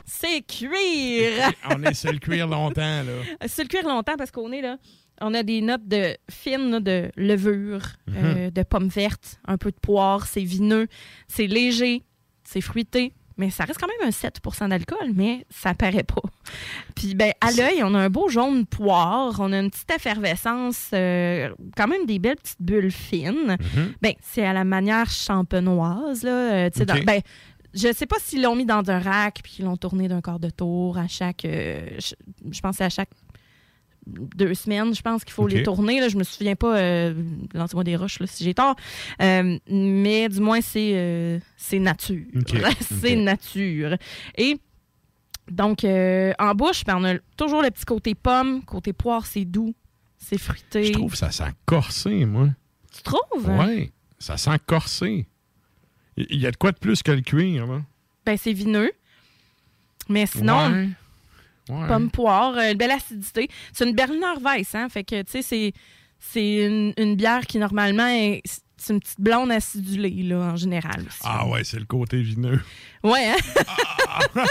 Speaker 2: C'est cuir!
Speaker 1: On est sur le cuir longtemps, là.
Speaker 2: Sur le cuir longtemps parce qu'on est là. On a des notes de fines là, de levure,
Speaker 1: Mhm.
Speaker 2: euh, de pommes vertes, un peu de poire, c'est vineux, c'est léger, c'est fruité, mais ça reste quand même un 7% d'alcool, mais ça paraît pas. Puis ben à l'œil, on a un beau jaune poire, on a une petite effervescence, euh, quand même des belles petites bulles fines.
Speaker 1: Mhm.
Speaker 2: Ben c'est à la manière champenoise là, euh, tu sais, dans- ben je sais pas s'ils l'ont mis dans un rack puis qu'ils l'ont tourné d'un quart de tour à chaque euh, je, je c'est à chaque deux semaines, je pense qu'il faut les tourner. Là. Je me souviens pas, euh, lancez-moi des roches là, si j'ai tort. Euh, mais du moins, c'est euh, c'est nature. C'est nature. Et donc, euh, en bouche, ben, on a toujours le petit côté pomme, côté poire, c'est doux, c'est fruité.
Speaker 1: Je trouve que ça sent corsé, moi.
Speaker 2: Tu trouves?
Speaker 1: Ouais, ça sent corsé. Il il y a de quoi de plus que le cuir, là?
Speaker 2: Ben, c'est vineux. Mais sinon,
Speaker 1: Ouais. Ouais.
Speaker 2: pomme poire, euh, une belle acidité. C'est une Berliner Weiss, hein? Fait que, tu sais, c'est, c'est une, une bière qui, normalement, est, c'est une petite blonde acidulée, là, en général. aussi.
Speaker 1: Ah ouais, c'est le côté vineux.
Speaker 2: Ouais, hein?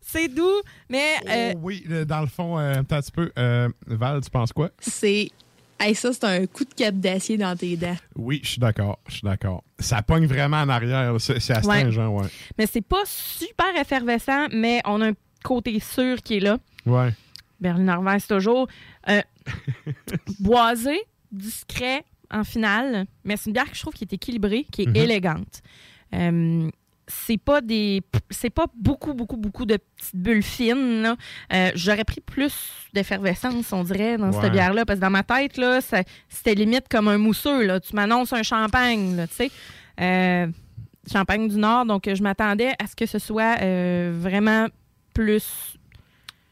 Speaker 2: c'est doux, mais... euh,
Speaker 1: Oh oui, euh, dans le fond, euh, un petit peu. Euh, Val, tu penses quoi?
Speaker 13: C'est. Hey, ça, c'est un coup de cap d'acier dans tes dents.
Speaker 1: Oui, je suis d'accord. Je suis d'accord. Ça pogne vraiment en arrière. C'est c'est
Speaker 2: Ouais.
Speaker 1: astringent, ouais.
Speaker 2: mais c'est pas super effervescent, mais on a un côté sûr qui est là.
Speaker 1: Ouais.
Speaker 2: Berliner Weiss, toujours. Euh, boisé, discret en finale, mais c'est une bière que je trouve qui est équilibrée, qui est
Speaker 1: Mhm.
Speaker 2: élégante. Euh, c'est pas des c'est pas beaucoup beaucoup beaucoup de petites bulles fines. Euh, j'aurais pris plus d'effervescence on dirait dans
Speaker 1: Ouais.
Speaker 2: cette bière là parce que dans ma tête là c'était limite comme un mousseux là tu m'annonces un champagne là tu sais Euh, champagne du nord donc je m'attendais à ce que ce soit euh, vraiment plus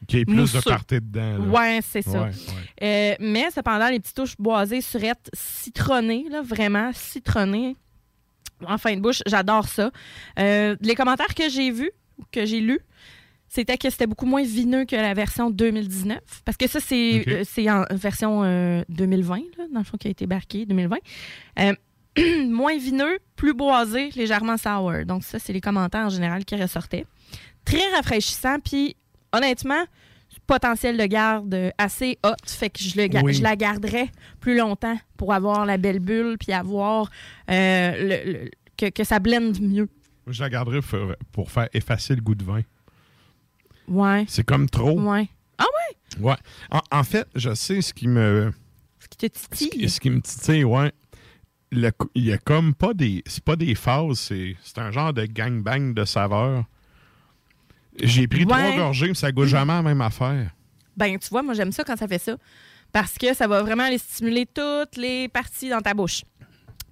Speaker 1: Qui est plus
Speaker 2: Mousseux.
Speaker 1: de party dedans. là.
Speaker 2: Ouais, c'est ça.
Speaker 1: Ouais,
Speaker 2: mais cependant, les petites touches boisées, surettes, citronnées, là, vraiment citronnées. En fin de bouche, j'adore ça. Euh, les commentaires que j'ai vus, que j'ai lus, c'était que c'était beaucoup moins vineux que la version 2019. Parce que ça, c'est euh, en version euh, 2020, là, dans le fond, qui a été barqué, 2020. Euh, moins vineux, plus boisé, légèrement sour. Donc ça, c'est les commentaires en général qui ressortaient. Très rafraîchissant, puis honnêtement, potentiel de garde assez haute, fait que je, le
Speaker 1: Oui.
Speaker 2: je la garderais plus longtemps pour avoir la belle bulle, puis avoir euh, le- le- que, que ça blende mieux.
Speaker 1: Je la garderais pour, pour faire effacer le goût de vin.
Speaker 2: Ouais.
Speaker 1: C'est comme trop.
Speaker 2: Ouais. Ah ouais?
Speaker 1: Ouais. En, en fait, je sais ce qui me.
Speaker 2: Ce qui te titille.
Speaker 1: Ce qui me titille, ouais. Il y a comme pas des. C'est pas des phases, c'est c'est un genre de gangbang de saveurs. J'ai pris
Speaker 2: Ouais.
Speaker 1: trois gorgées, mais ça goûte jamais la même affaire.
Speaker 2: Ben, tu vois, moi, j'aime ça quand ça fait ça. Parce que ça va vraiment aller stimuler toutes les parties dans ta bouche.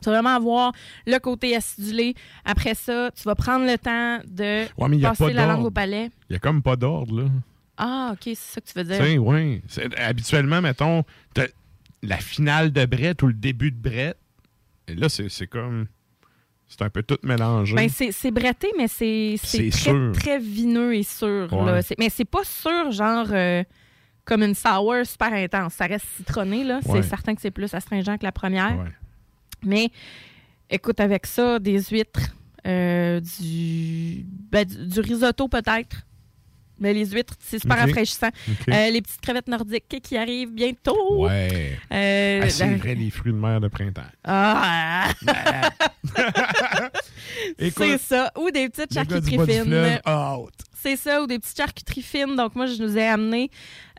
Speaker 2: Tu vas vraiment avoir le côté acidulé. Après ça, tu vas prendre le temps de
Speaker 1: Ouais, mais il y a
Speaker 2: passer
Speaker 1: pas
Speaker 2: la langue au palais.
Speaker 1: Il y a comme pas d'ordre, là.
Speaker 2: Ah, OK, c'est ça que tu veux dire.
Speaker 1: Tu sais, oui. Habituellement, mettons, la finale de Brett ou le début de Brett. Et là, c'est comme. C'est un peu tout mélangé.
Speaker 2: Ben, c'est bretté, mais c'est très,
Speaker 1: sûr.
Speaker 2: très vineux et sûr.
Speaker 1: Ouais.
Speaker 2: là. Mais c'est pas sûr, genre, euh, comme une sour super intense. Ça reste citronné, là.
Speaker 1: Ouais.
Speaker 2: C'est certain que c'est plus astringent que la première.
Speaker 1: Ouais.
Speaker 2: Mais, écoute, avec ça, des huîtres, euh, du, ben, du, du risotto peut-être. Mais les huîtres, c'est super rafraîchissant. Euh, les petites crevettes nordiques qui arrivent bientôt.
Speaker 1: Ouais.
Speaker 2: Euh,
Speaker 1: Ah, c'est vrai, les fruits de mer de printemps.
Speaker 2: Ah! C'est ça. Ou des petites charcuteries fines. C'est ça, ou des petites charcuteries fines. Donc, moi, je nous ai amené,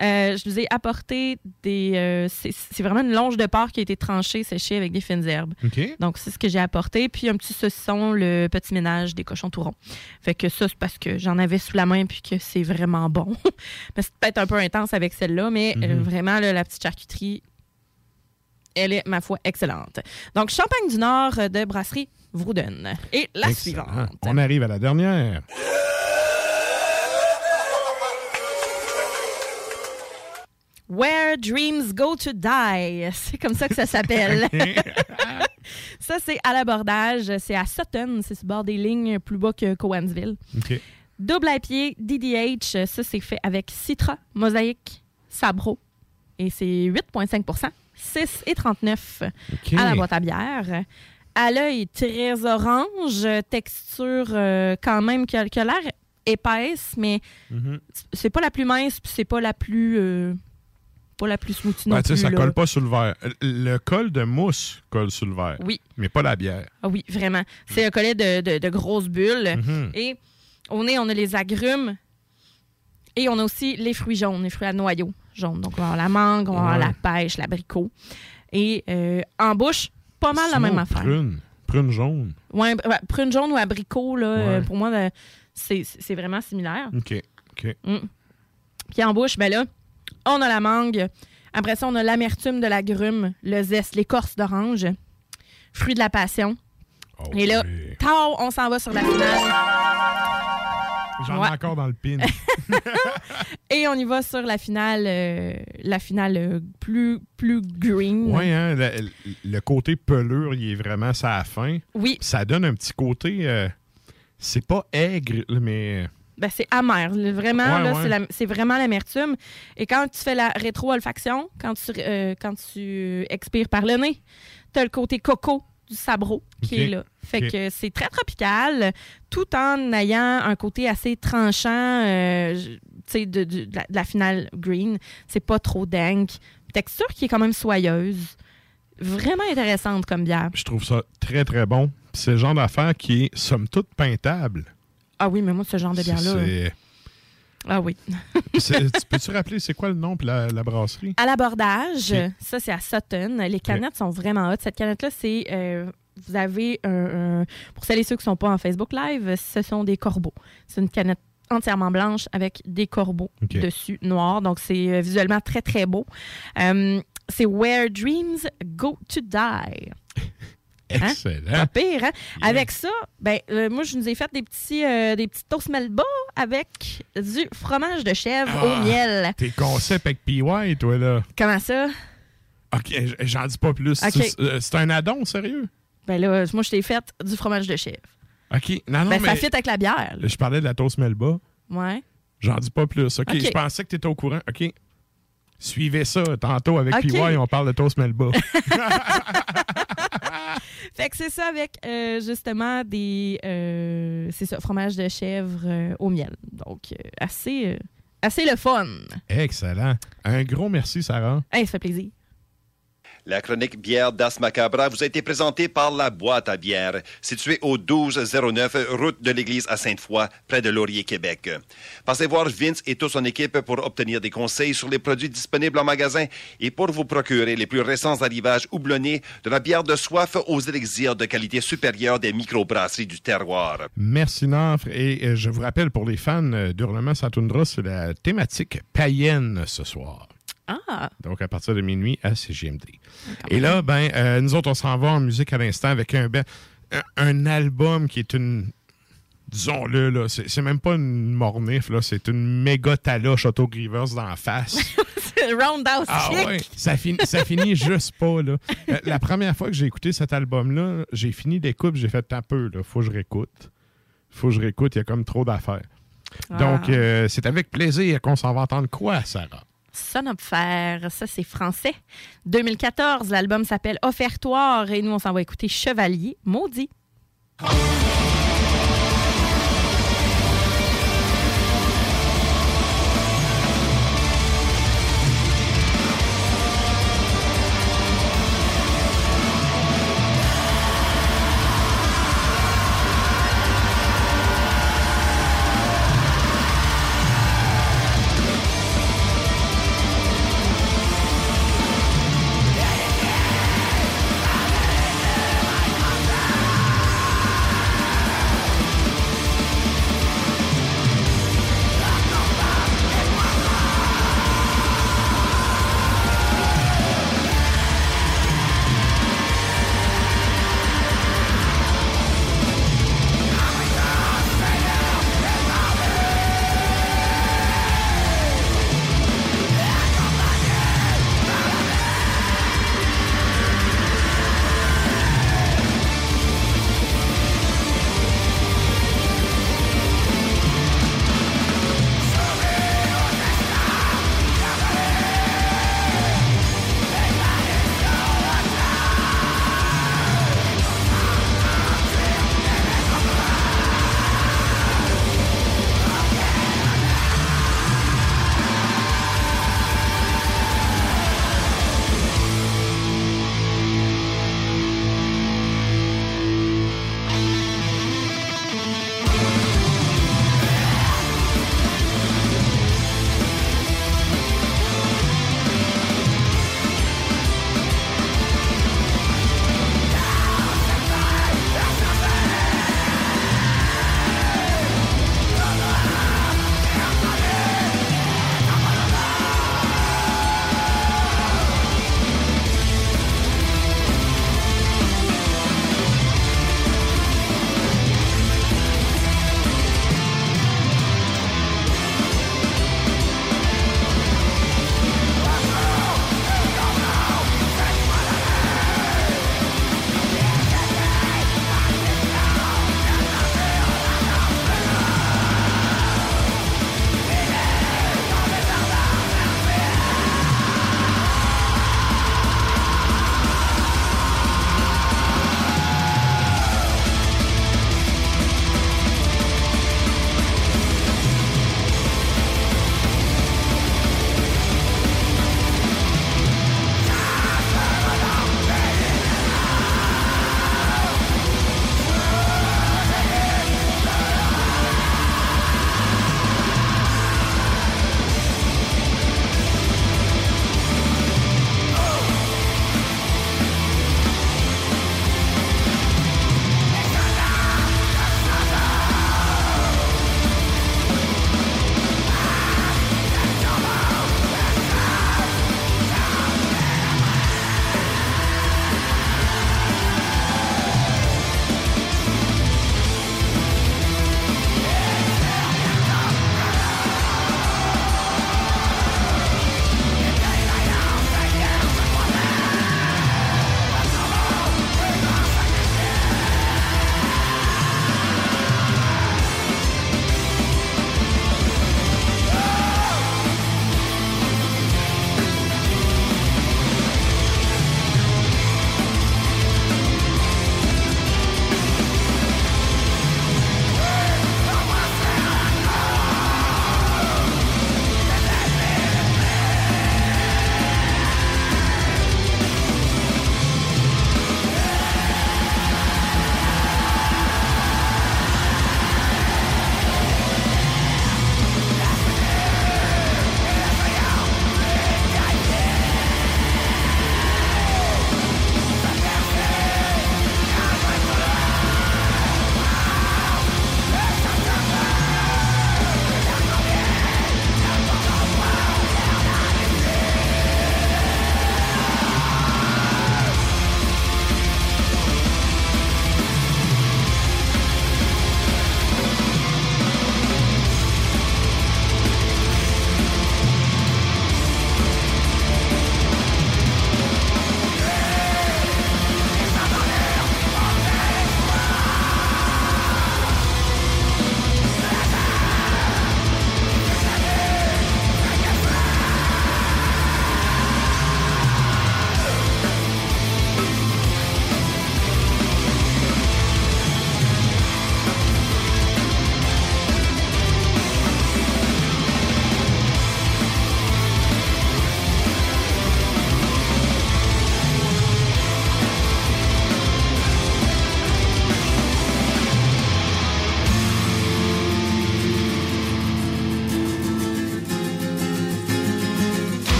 Speaker 2: euh, je nous ai apporté des. euh, c'est vraiment une longe de porc qui a été tranchée, séchée avec des fines herbes. Donc, c'est ce que j'ai apporté. Puis, un petit saucisson, le petit ménage des cochons tourons. Fait que ça, c'est parce que j'en avais sous la main puis que c'est vraiment bon. mais c'est peut-être un peu intense avec celle-là, mais euh,
Speaker 1: Mhm.
Speaker 2: vraiment, là, la petite charcuterie, Elle est, ma foi, excellente. Donc, Champagne du Nord de brasserie Vrouden. Et la
Speaker 1: Excellent.
Speaker 2: suivante.
Speaker 1: On arrive à la dernière.
Speaker 2: Where Dreams Go to Die. C'est comme ça que ça s'appelle. ça, c'est à l'abordage. C'est à Sutton. C'est sur le bord des lignes plus bas que Cowansville. Double à pied, DDH. Ça, c'est fait avec Citra, Mosaïque, Sabro. Et c'est 8,5 6 et 39
Speaker 1: OK.
Speaker 2: à la boîte à bière. À l'œil, très orange, texture euh, quand même qui a, l'air épaisse, mais
Speaker 1: Mhm.
Speaker 2: c'est pas la plus mince, puis c'est pas la plus euh, pas la plus smoothie non
Speaker 1: Ben, sais,
Speaker 2: plus.
Speaker 1: ça
Speaker 2: là.
Speaker 1: colle pas sur le verre. Le col de mousse colle sur le verre.
Speaker 2: Oui.
Speaker 1: Mais pas la bière.
Speaker 2: Ah oui, vraiment. C'est un collet de, de- de grosses bulles.
Speaker 1: Mhm.
Speaker 2: Et au nez, on a les agrumes. Et on a aussi les fruits jaunes, les fruits à noyaux jaunes. Donc, on va avoir la mangue, on va avoir
Speaker 1: Ouais.
Speaker 2: la pêche, l'abricot. Et euh, en bouche, pas mal la même affaire.
Speaker 1: Prune. Prune jaune.
Speaker 2: Ouais, ouais, prune jaune ou abricot, là, euh, pour moi, euh, c'est vraiment similaire.
Speaker 1: OK. OK.
Speaker 2: Mm. Puis en bouche, ben là, on a la mangue. Après ça, on a l'amertume de l'agrume, le zeste, l'écorce d'orange, fruit de la passion.
Speaker 1: Oh,
Speaker 2: Et là, tard, on s'en va sur la finale.
Speaker 1: J'en
Speaker 2: Ouais.
Speaker 1: ai encore dans le pin.
Speaker 2: Et on y va sur la finale, euh, la finale euh, plus, plus green.
Speaker 1: Oui, hein, le, le côté pelure, il est vraiment ça à la fin.
Speaker 2: Oui.
Speaker 1: Ça donne un petit côté. euh, c'est pas aigre, mais.
Speaker 2: Ben, c'est amer. Vraiment,
Speaker 1: Ouais,
Speaker 2: là,
Speaker 1: ouais.
Speaker 2: c'est la- vraiment l'amertume. Et quand tu fais la rétro-olfaction, quand tu, euh, quand tu expires par le nez, tu as le côté coco du sabro qui est là. Fait que c'est très tropical, tout en ayant un côté assez tranchant, euh, je- tu sais, de, de- de la, de la finale green. C'est pas trop dank. Texture qui est quand même soyeuse. Vraiment intéressante comme bière.
Speaker 1: Je trouve ça très, très bon. C'est le genre d'affaire qui est, somme toute, peintable.
Speaker 2: Ah oui, mais moi, ce genre de bière-là.
Speaker 1: C'est-
Speaker 2: Ah oui.
Speaker 1: Peux-tu rappeler c'est quoi le nom puis la, la brasserie?
Speaker 2: À l'abordage, ça c'est à Sutton. Les canettes sont vraiment hot. Cette canette-là, c'est. euh, vous avez un, un- Pour celles et ceux qui ne sont pas en Facebook Live, ce sont des corbeaux. C'est une canette entièrement blanche avec des corbeaux dessus noirs. Donc c'est euh, visuellement très très beau. Euh, c'est Where Dreams Go to Die. Hein?
Speaker 1: Excellent.
Speaker 2: Pas pire, hein? Avec ça, ben, euh, moi, je nous ai fait des petits, euh, des petits toast melba avec du fromage de chèvre
Speaker 1: Ah,
Speaker 2: au miel.
Speaker 1: Tes concepts avec PY, toi, là.
Speaker 2: Comment ça?
Speaker 1: OK, j'en dis pas plus. C'est euh, c'est un addon, sérieux?
Speaker 2: Ben là, moi, je t'ai fait du fromage de chèvre.
Speaker 1: OK. Non, non,
Speaker 2: ben, ça
Speaker 1: mais
Speaker 2: fit avec la bière. là.
Speaker 1: je parlais de la toast Melba.
Speaker 2: Ouais.
Speaker 1: J'en dis pas plus. OK,
Speaker 2: Ok.
Speaker 1: je pensais que tu étais au courant. OK? Suivez ça tantôt avec
Speaker 2: Ok.
Speaker 1: PY, on parle de toast Melba.
Speaker 2: Fait que c'est ça avec euh, justement des. euh, c'est ça, fromage de chèvre euh, au miel. Donc, euh, assez, assez le fun.
Speaker 1: Excellent. Un gros merci, Sarah.
Speaker 2: Hey, ça fait plaisir.
Speaker 14: La chronique bière d'As Macabra vous a été présentée par La Boîte à bière, située au 1209 route de l'église à Sainte-Foy, près de Laurier, Québec. Passez voir Vince et toute son équipe pour obtenir des conseils sur les produits disponibles en magasin et pour vous procurer les plus récents arrivages houblonnés de la bière de soif aux élixirs de qualité supérieure des microbrasseries du terroir.
Speaker 1: Merci, Nafre. Et euh, je vous rappelle, pour les fans euh, d'Hurlement Satundra, c'est la thématique païenne ce soir.
Speaker 2: Ah!
Speaker 1: Donc, à partir de minuit à CGMD. Et là, ben, euh, nous autres, on s'en va en musique à l'instant avec un, ben- un, album qui est une. Disons-le, là, c'est même pas une mornif, là, c'est une méga taloche autogrieveuse d'en face.
Speaker 2: Roundhouse
Speaker 1: Ah
Speaker 2: chic.
Speaker 1: ouais, ça, finit, ça finit juste pas, là. Euh, la première fois que j'ai écouté cet album-là, j'ai fini d'écouter, j'ai fait un peu, là, faut que je réécoute. Faut que je réécoute, il y a comme trop d'affaires.
Speaker 2: Ah.
Speaker 1: Donc, euh, c'est avec plaisir qu'on s'en va entendre quoi, Sarah?
Speaker 2: Son of Fer, ça c'est français. 2014, l'album s'appelle Offertoire et nous on s'en va écouter Chevalier Maudit.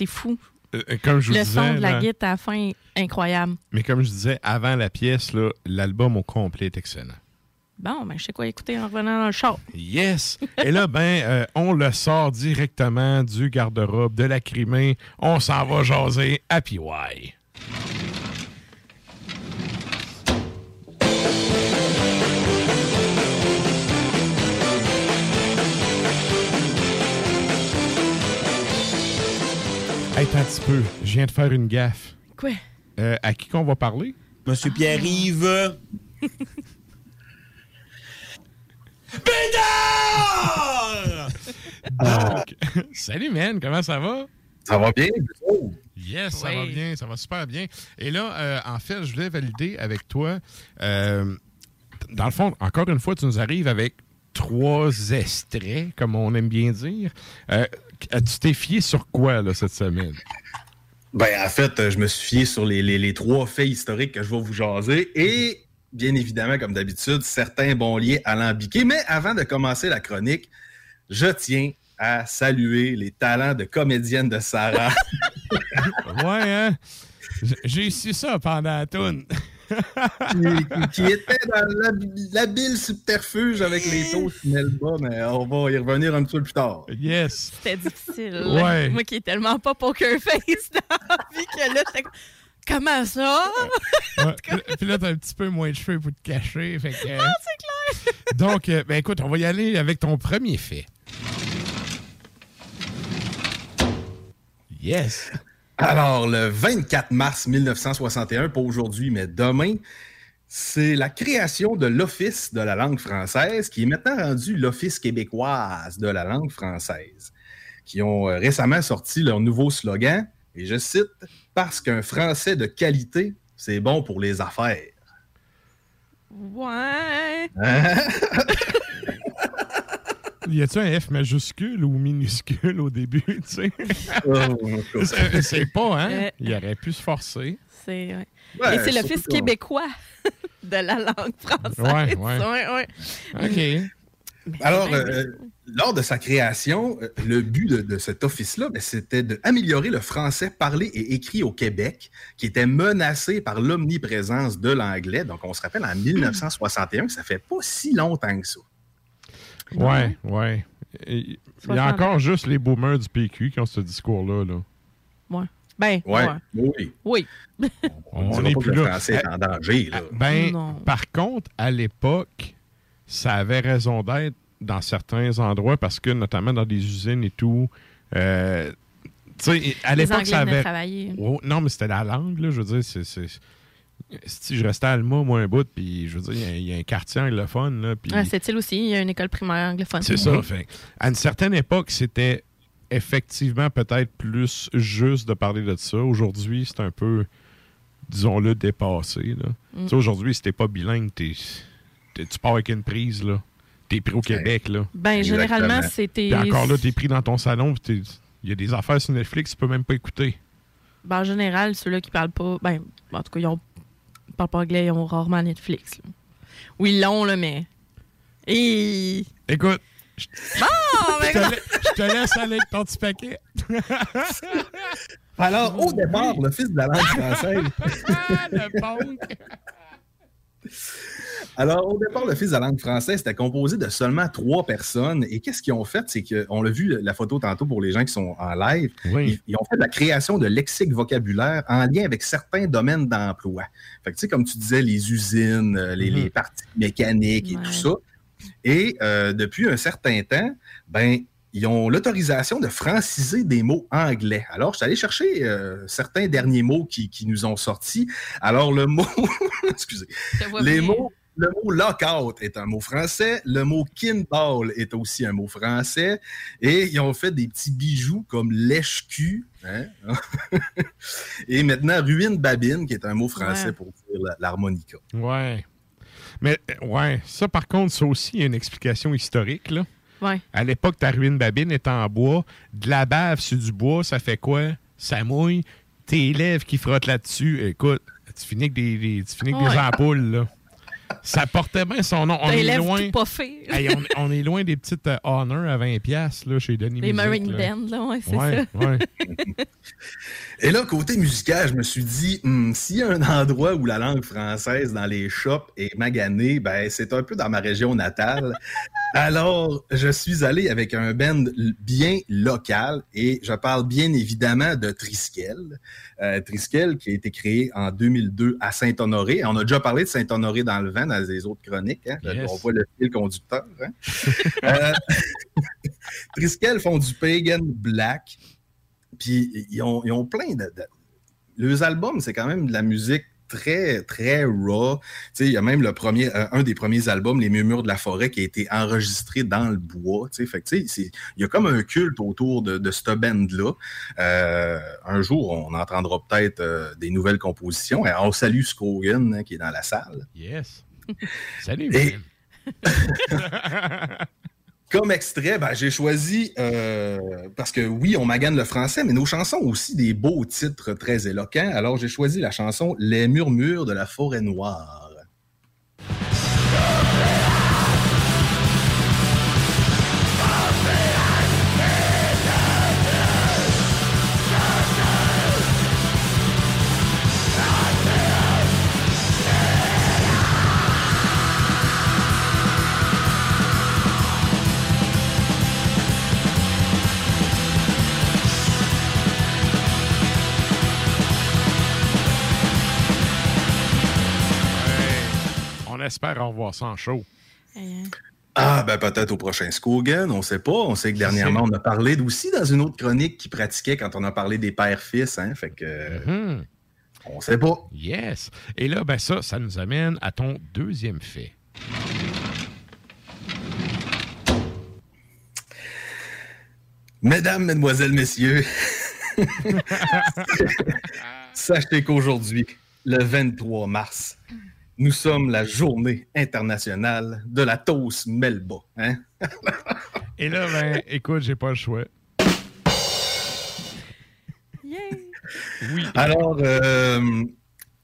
Speaker 2: C'est fou.
Speaker 1: Euh, comme je vous
Speaker 2: Le
Speaker 1: disais,
Speaker 2: son de la
Speaker 1: là,
Speaker 2: guitare à la fin, incroyable.
Speaker 1: mais comme je disais, avant la pièce, l'album au complet est excellent.
Speaker 2: Bon, ben, je sais quoi écouter en revenant dans le char.
Speaker 1: Yes! Et là, ben, euh, on le sort directement du garde-robe de la Crimée. On s'en va jaser à PY. Hey, attends un petit peu. Je viens de faire une gaffe.
Speaker 2: Quoi?
Speaker 1: Euh, à qui qu'on va parler?
Speaker 15: Monsieur Pierre-Yves.
Speaker 1: Donc, salut, man. Comment ça va?
Speaker 15: Ça va bien?
Speaker 1: Yes, ça
Speaker 15: Oui.
Speaker 1: va bien, ça va super bien. Et là, euh, en fait, je voulais valider avec toi. euh, dans le fond, encore une fois, tu nous arrives avec trois extraits, comme on aime bien dire. Euh, tu t'es fié sur quoi là, cette semaine?
Speaker 15: Ben, en fait, euh, je me suis fié sur les, les- les trois faits historiques que je vais vous jaser et, bien évidemment, comme d'habitude, certains bons liens alambiqués. Mais avant de commencer la chronique, je tiens à saluer les talents de comédienne de Sarah.
Speaker 1: ouais, hein? J'ai su ça pendant la toune.
Speaker 15: Qui, qui était dans l'hab- l'habile subterfuge avec les toasts Melba, mais on va y revenir un petit peu plus tard.
Speaker 1: Yes.
Speaker 2: C'était difficile.
Speaker 1: Ouais.
Speaker 2: Moi qui est tellement pas poker face dans la vie que là, comme, Comment ça?
Speaker 1: Ouais, puis là- Puis là, t'as un petit peu moins de cheveux pour te cacher. Fait que, euh,
Speaker 2: Ah, c'est clair.
Speaker 1: donc, euh, ben écoute, on va y aller avec ton premier fait. Yes.
Speaker 15: Alors, le 24 mars 1961, pas aujourd'hui, mais demain, c'est la création de l'Office de la langue française, qui est maintenant rendu l'Office québécoise de la langue française, qui ont euh, récemment sorti leur nouveau slogan, et je cite, Parce qu'un français de qualité, c'est bon pour les affaires.
Speaker 2: Ouais.
Speaker 15: Hein?
Speaker 1: Y a-tu un F majuscule ou minuscule au début, tu sais?
Speaker 15: Oh,
Speaker 1: C'est- C'est pas, hein?
Speaker 2: Euh.
Speaker 1: Il aurait pu se forcer.
Speaker 2: C'est ouais.
Speaker 15: Ouais,
Speaker 2: Et c'est l'Office québécois de la langue française.
Speaker 1: Ouais, ouais.
Speaker 2: ouais.
Speaker 1: OK.
Speaker 15: Alors, euh, lors de sa création, euh, le but de, de cet office-là, ben, c'était d'améliorer le français parlé et écrit au Québec, qui était menacé par l'omniprésence de l'anglais. Donc, on se rappelle en 1961 que ça fait pas si longtemps que ça.
Speaker 1: Ouais, ouais. Il y a encore juste les boomers du PQ qui ont ce discours-là. Là.
Speaker 2: Ouais. Ben,
Speaker 15: Ouais,
Speaker 2: ouais.
Speaker 15: oui.
Speaker 2: Oui.
Speaker 1: On n'est plus là.
Speaker 15: français est en danger, là.
Speaker 1: Ben,
Speaker 2: Non.
Speaker 1: par contre, à l'époque, ça avait raison d'être dans certains endroits parce que, notamment dans des usines et tout, euh, tu sais, à l'époque, ça avait. Oh, non, mais c'était la langue, là. Je veux dire, c'est. Si je restais à Alma, moi, un bout, puis je veux dire, il y a- il y, a un quartier anglophone, là. Puis
Speaker 2: Ah, C'est-il aussi? Il y a une école primaire anglophone.
Speaker 1: c'est ça. Fait, à une certaine époque, c'était effectivement peut-être plus juste de parler de ça. Aujourd'hui, c'est un peu, disons-le, dépassé. Là.
Speaker 2: Mm.
Speaker 1: Tu sais, Aujourd'hui, si t'es pas bilingue, t'es- t'es- tu pars avec une prise. là. T'es pris au Québec. Là.
Speaker 2: Ben, généralement, c'était.
Speaker 1: Puis encore là, t'es pris dans ton salon. puis t'es- Il y a des affaires sur Netflix, tu peux même pas écouter.
Speaker 2: Ben, en général, ceux-là qui parlent pas. Ben, en tout cas, ils, ont... parlent pas anglais, ils ont rarement Netflix. là. Oui, ils l'ont, là, mais. Et.
Speaker 1: Écoute,
Speaker 2: Bon,
Speaker 1: je te, la- je te laisse aller avec ton petit paquet.
Speaker 15: Alors, au départ, l'Office de la langue française.
Speaker 1: Le punk.
Speaker 15: Alors, au départ, l'Office de la langue française était composé de seulement trois personnes. Et qu'est-ce qu'ils ont fait? C'est qu'on l'a vu, la photo tantôt pour les gens qui sont en live. Ils, ils ont fait de la création de lexique vocabulaire en lien avec certains domaines d'emploi. Fait que, tu sais, comme tu disais, les usines, euh, les, les parties mécaniques et tout ça. Et euh, depuis un certain temps, ben, ils ont l'autorisation de franciser des mots anglais. Alors, je suis allé chercher euh, certains derniers mots qui, qui nous ont sortis. Alors, le mot, excusez, les
Speaker 2: bien.
Speaker 15: mots, le mot lockout est un mot français, le mot kinball est aussi un mot français, et ils ont fait des petits bijoux comme lèche-cul, hein? et maintenant ruine babine, qui est un mot français
Speaker 1: Ouais.
Speaker 15: pour dire l'harmonica.
Speaker 1: Ouais. Mais, euh, ouais, ça, par contre, ça aussi, il y a une explication historique, là.
Speaker 2: Ouais.
Speaker 1: À l'époque, ta ruine babine est en bois. De la bave sur du bois, ça fait quoi? Ça mouille. Tes lèvres qui frottent là-dessus, écoute, tu finis avec des, des- tu finis avec des ampoules, là. Ça portait bien son nom. On est loin. Hey, on, on est loin des petites euh, honors à 20$ piastres, là, chez Denis
Speaker 2: Les Marine. Band, là, ouais, c'est
Speaker 1: Ouais,
Speaker 2: ça.
Speaker 1: ouais.
Speaker 15: Et là, côté musical, je me suis dit, hmm, s'il y a un endroit où la langue française dans les shops est maganée, ben, c'est un peu dans ma région natale. Alors, je suis allé avec un band bien local et je parle bien évidemment de Triskel. Euh, Triskel qui a été créé en 2002 à Saint-Honoré. On a déjà parlé de Saint-Honoré dans le vent dans les autres chroniques. hein.
Speaker 1: Yes.
Speaker 15: On voit le fil conducteur. hein. Euh, Triskel font du pagan black. Puis ils ont, ils ont plein de, de- Leurs albums, c'est quand même de la musique très, très raw. Il y a même le premier, euh, un des premiers albums, Les Murmures de la forêt, qui a été enregistré dans le bois. Fait que, il y a comme un culte autour de, de cette band-là. Euh, un jour, on entendra peut-être euh, des nouvelles compositions. Et on salue Scogan, hein, qui est dans la salle.
Speaker 1: Yes. Salut,
Speaker 15: Et-. Comme extrait, ben, j'ai choisi, euh, parce que oui, on magane le français, mais nos chansons ont aussi des beaux titres très éloquents. Alors, j'ai choisi la chanson Les murmures de la forêt noire.
Speaker 1: Espère revoir ça en show.
Speaker 15: Ah, ben peut-être au prochain Skogan, on sait pas. On sait que dernièrement, on a parlé aussi dans une autre chronique qui pratiquait quand on a parlé des pères-fils. Hein, fait que.
Speaker 1: Mhm.
Speaker 15: On sait pas.
Speaker 1: Yes. Et là, ben ça, ça nous amène à ton deuxième fait.
Speaker 15: Mesdames, Mesdemoiselles, Messieurs, sachez qu'aujourd'hui, le 23 mars, nous sommes la journée internationale de la toast Melba. Hein?
Speaker 1: Et là, ben, écoute, j'ai pas le choix. Oui.
Speaker 15: Alors, euh,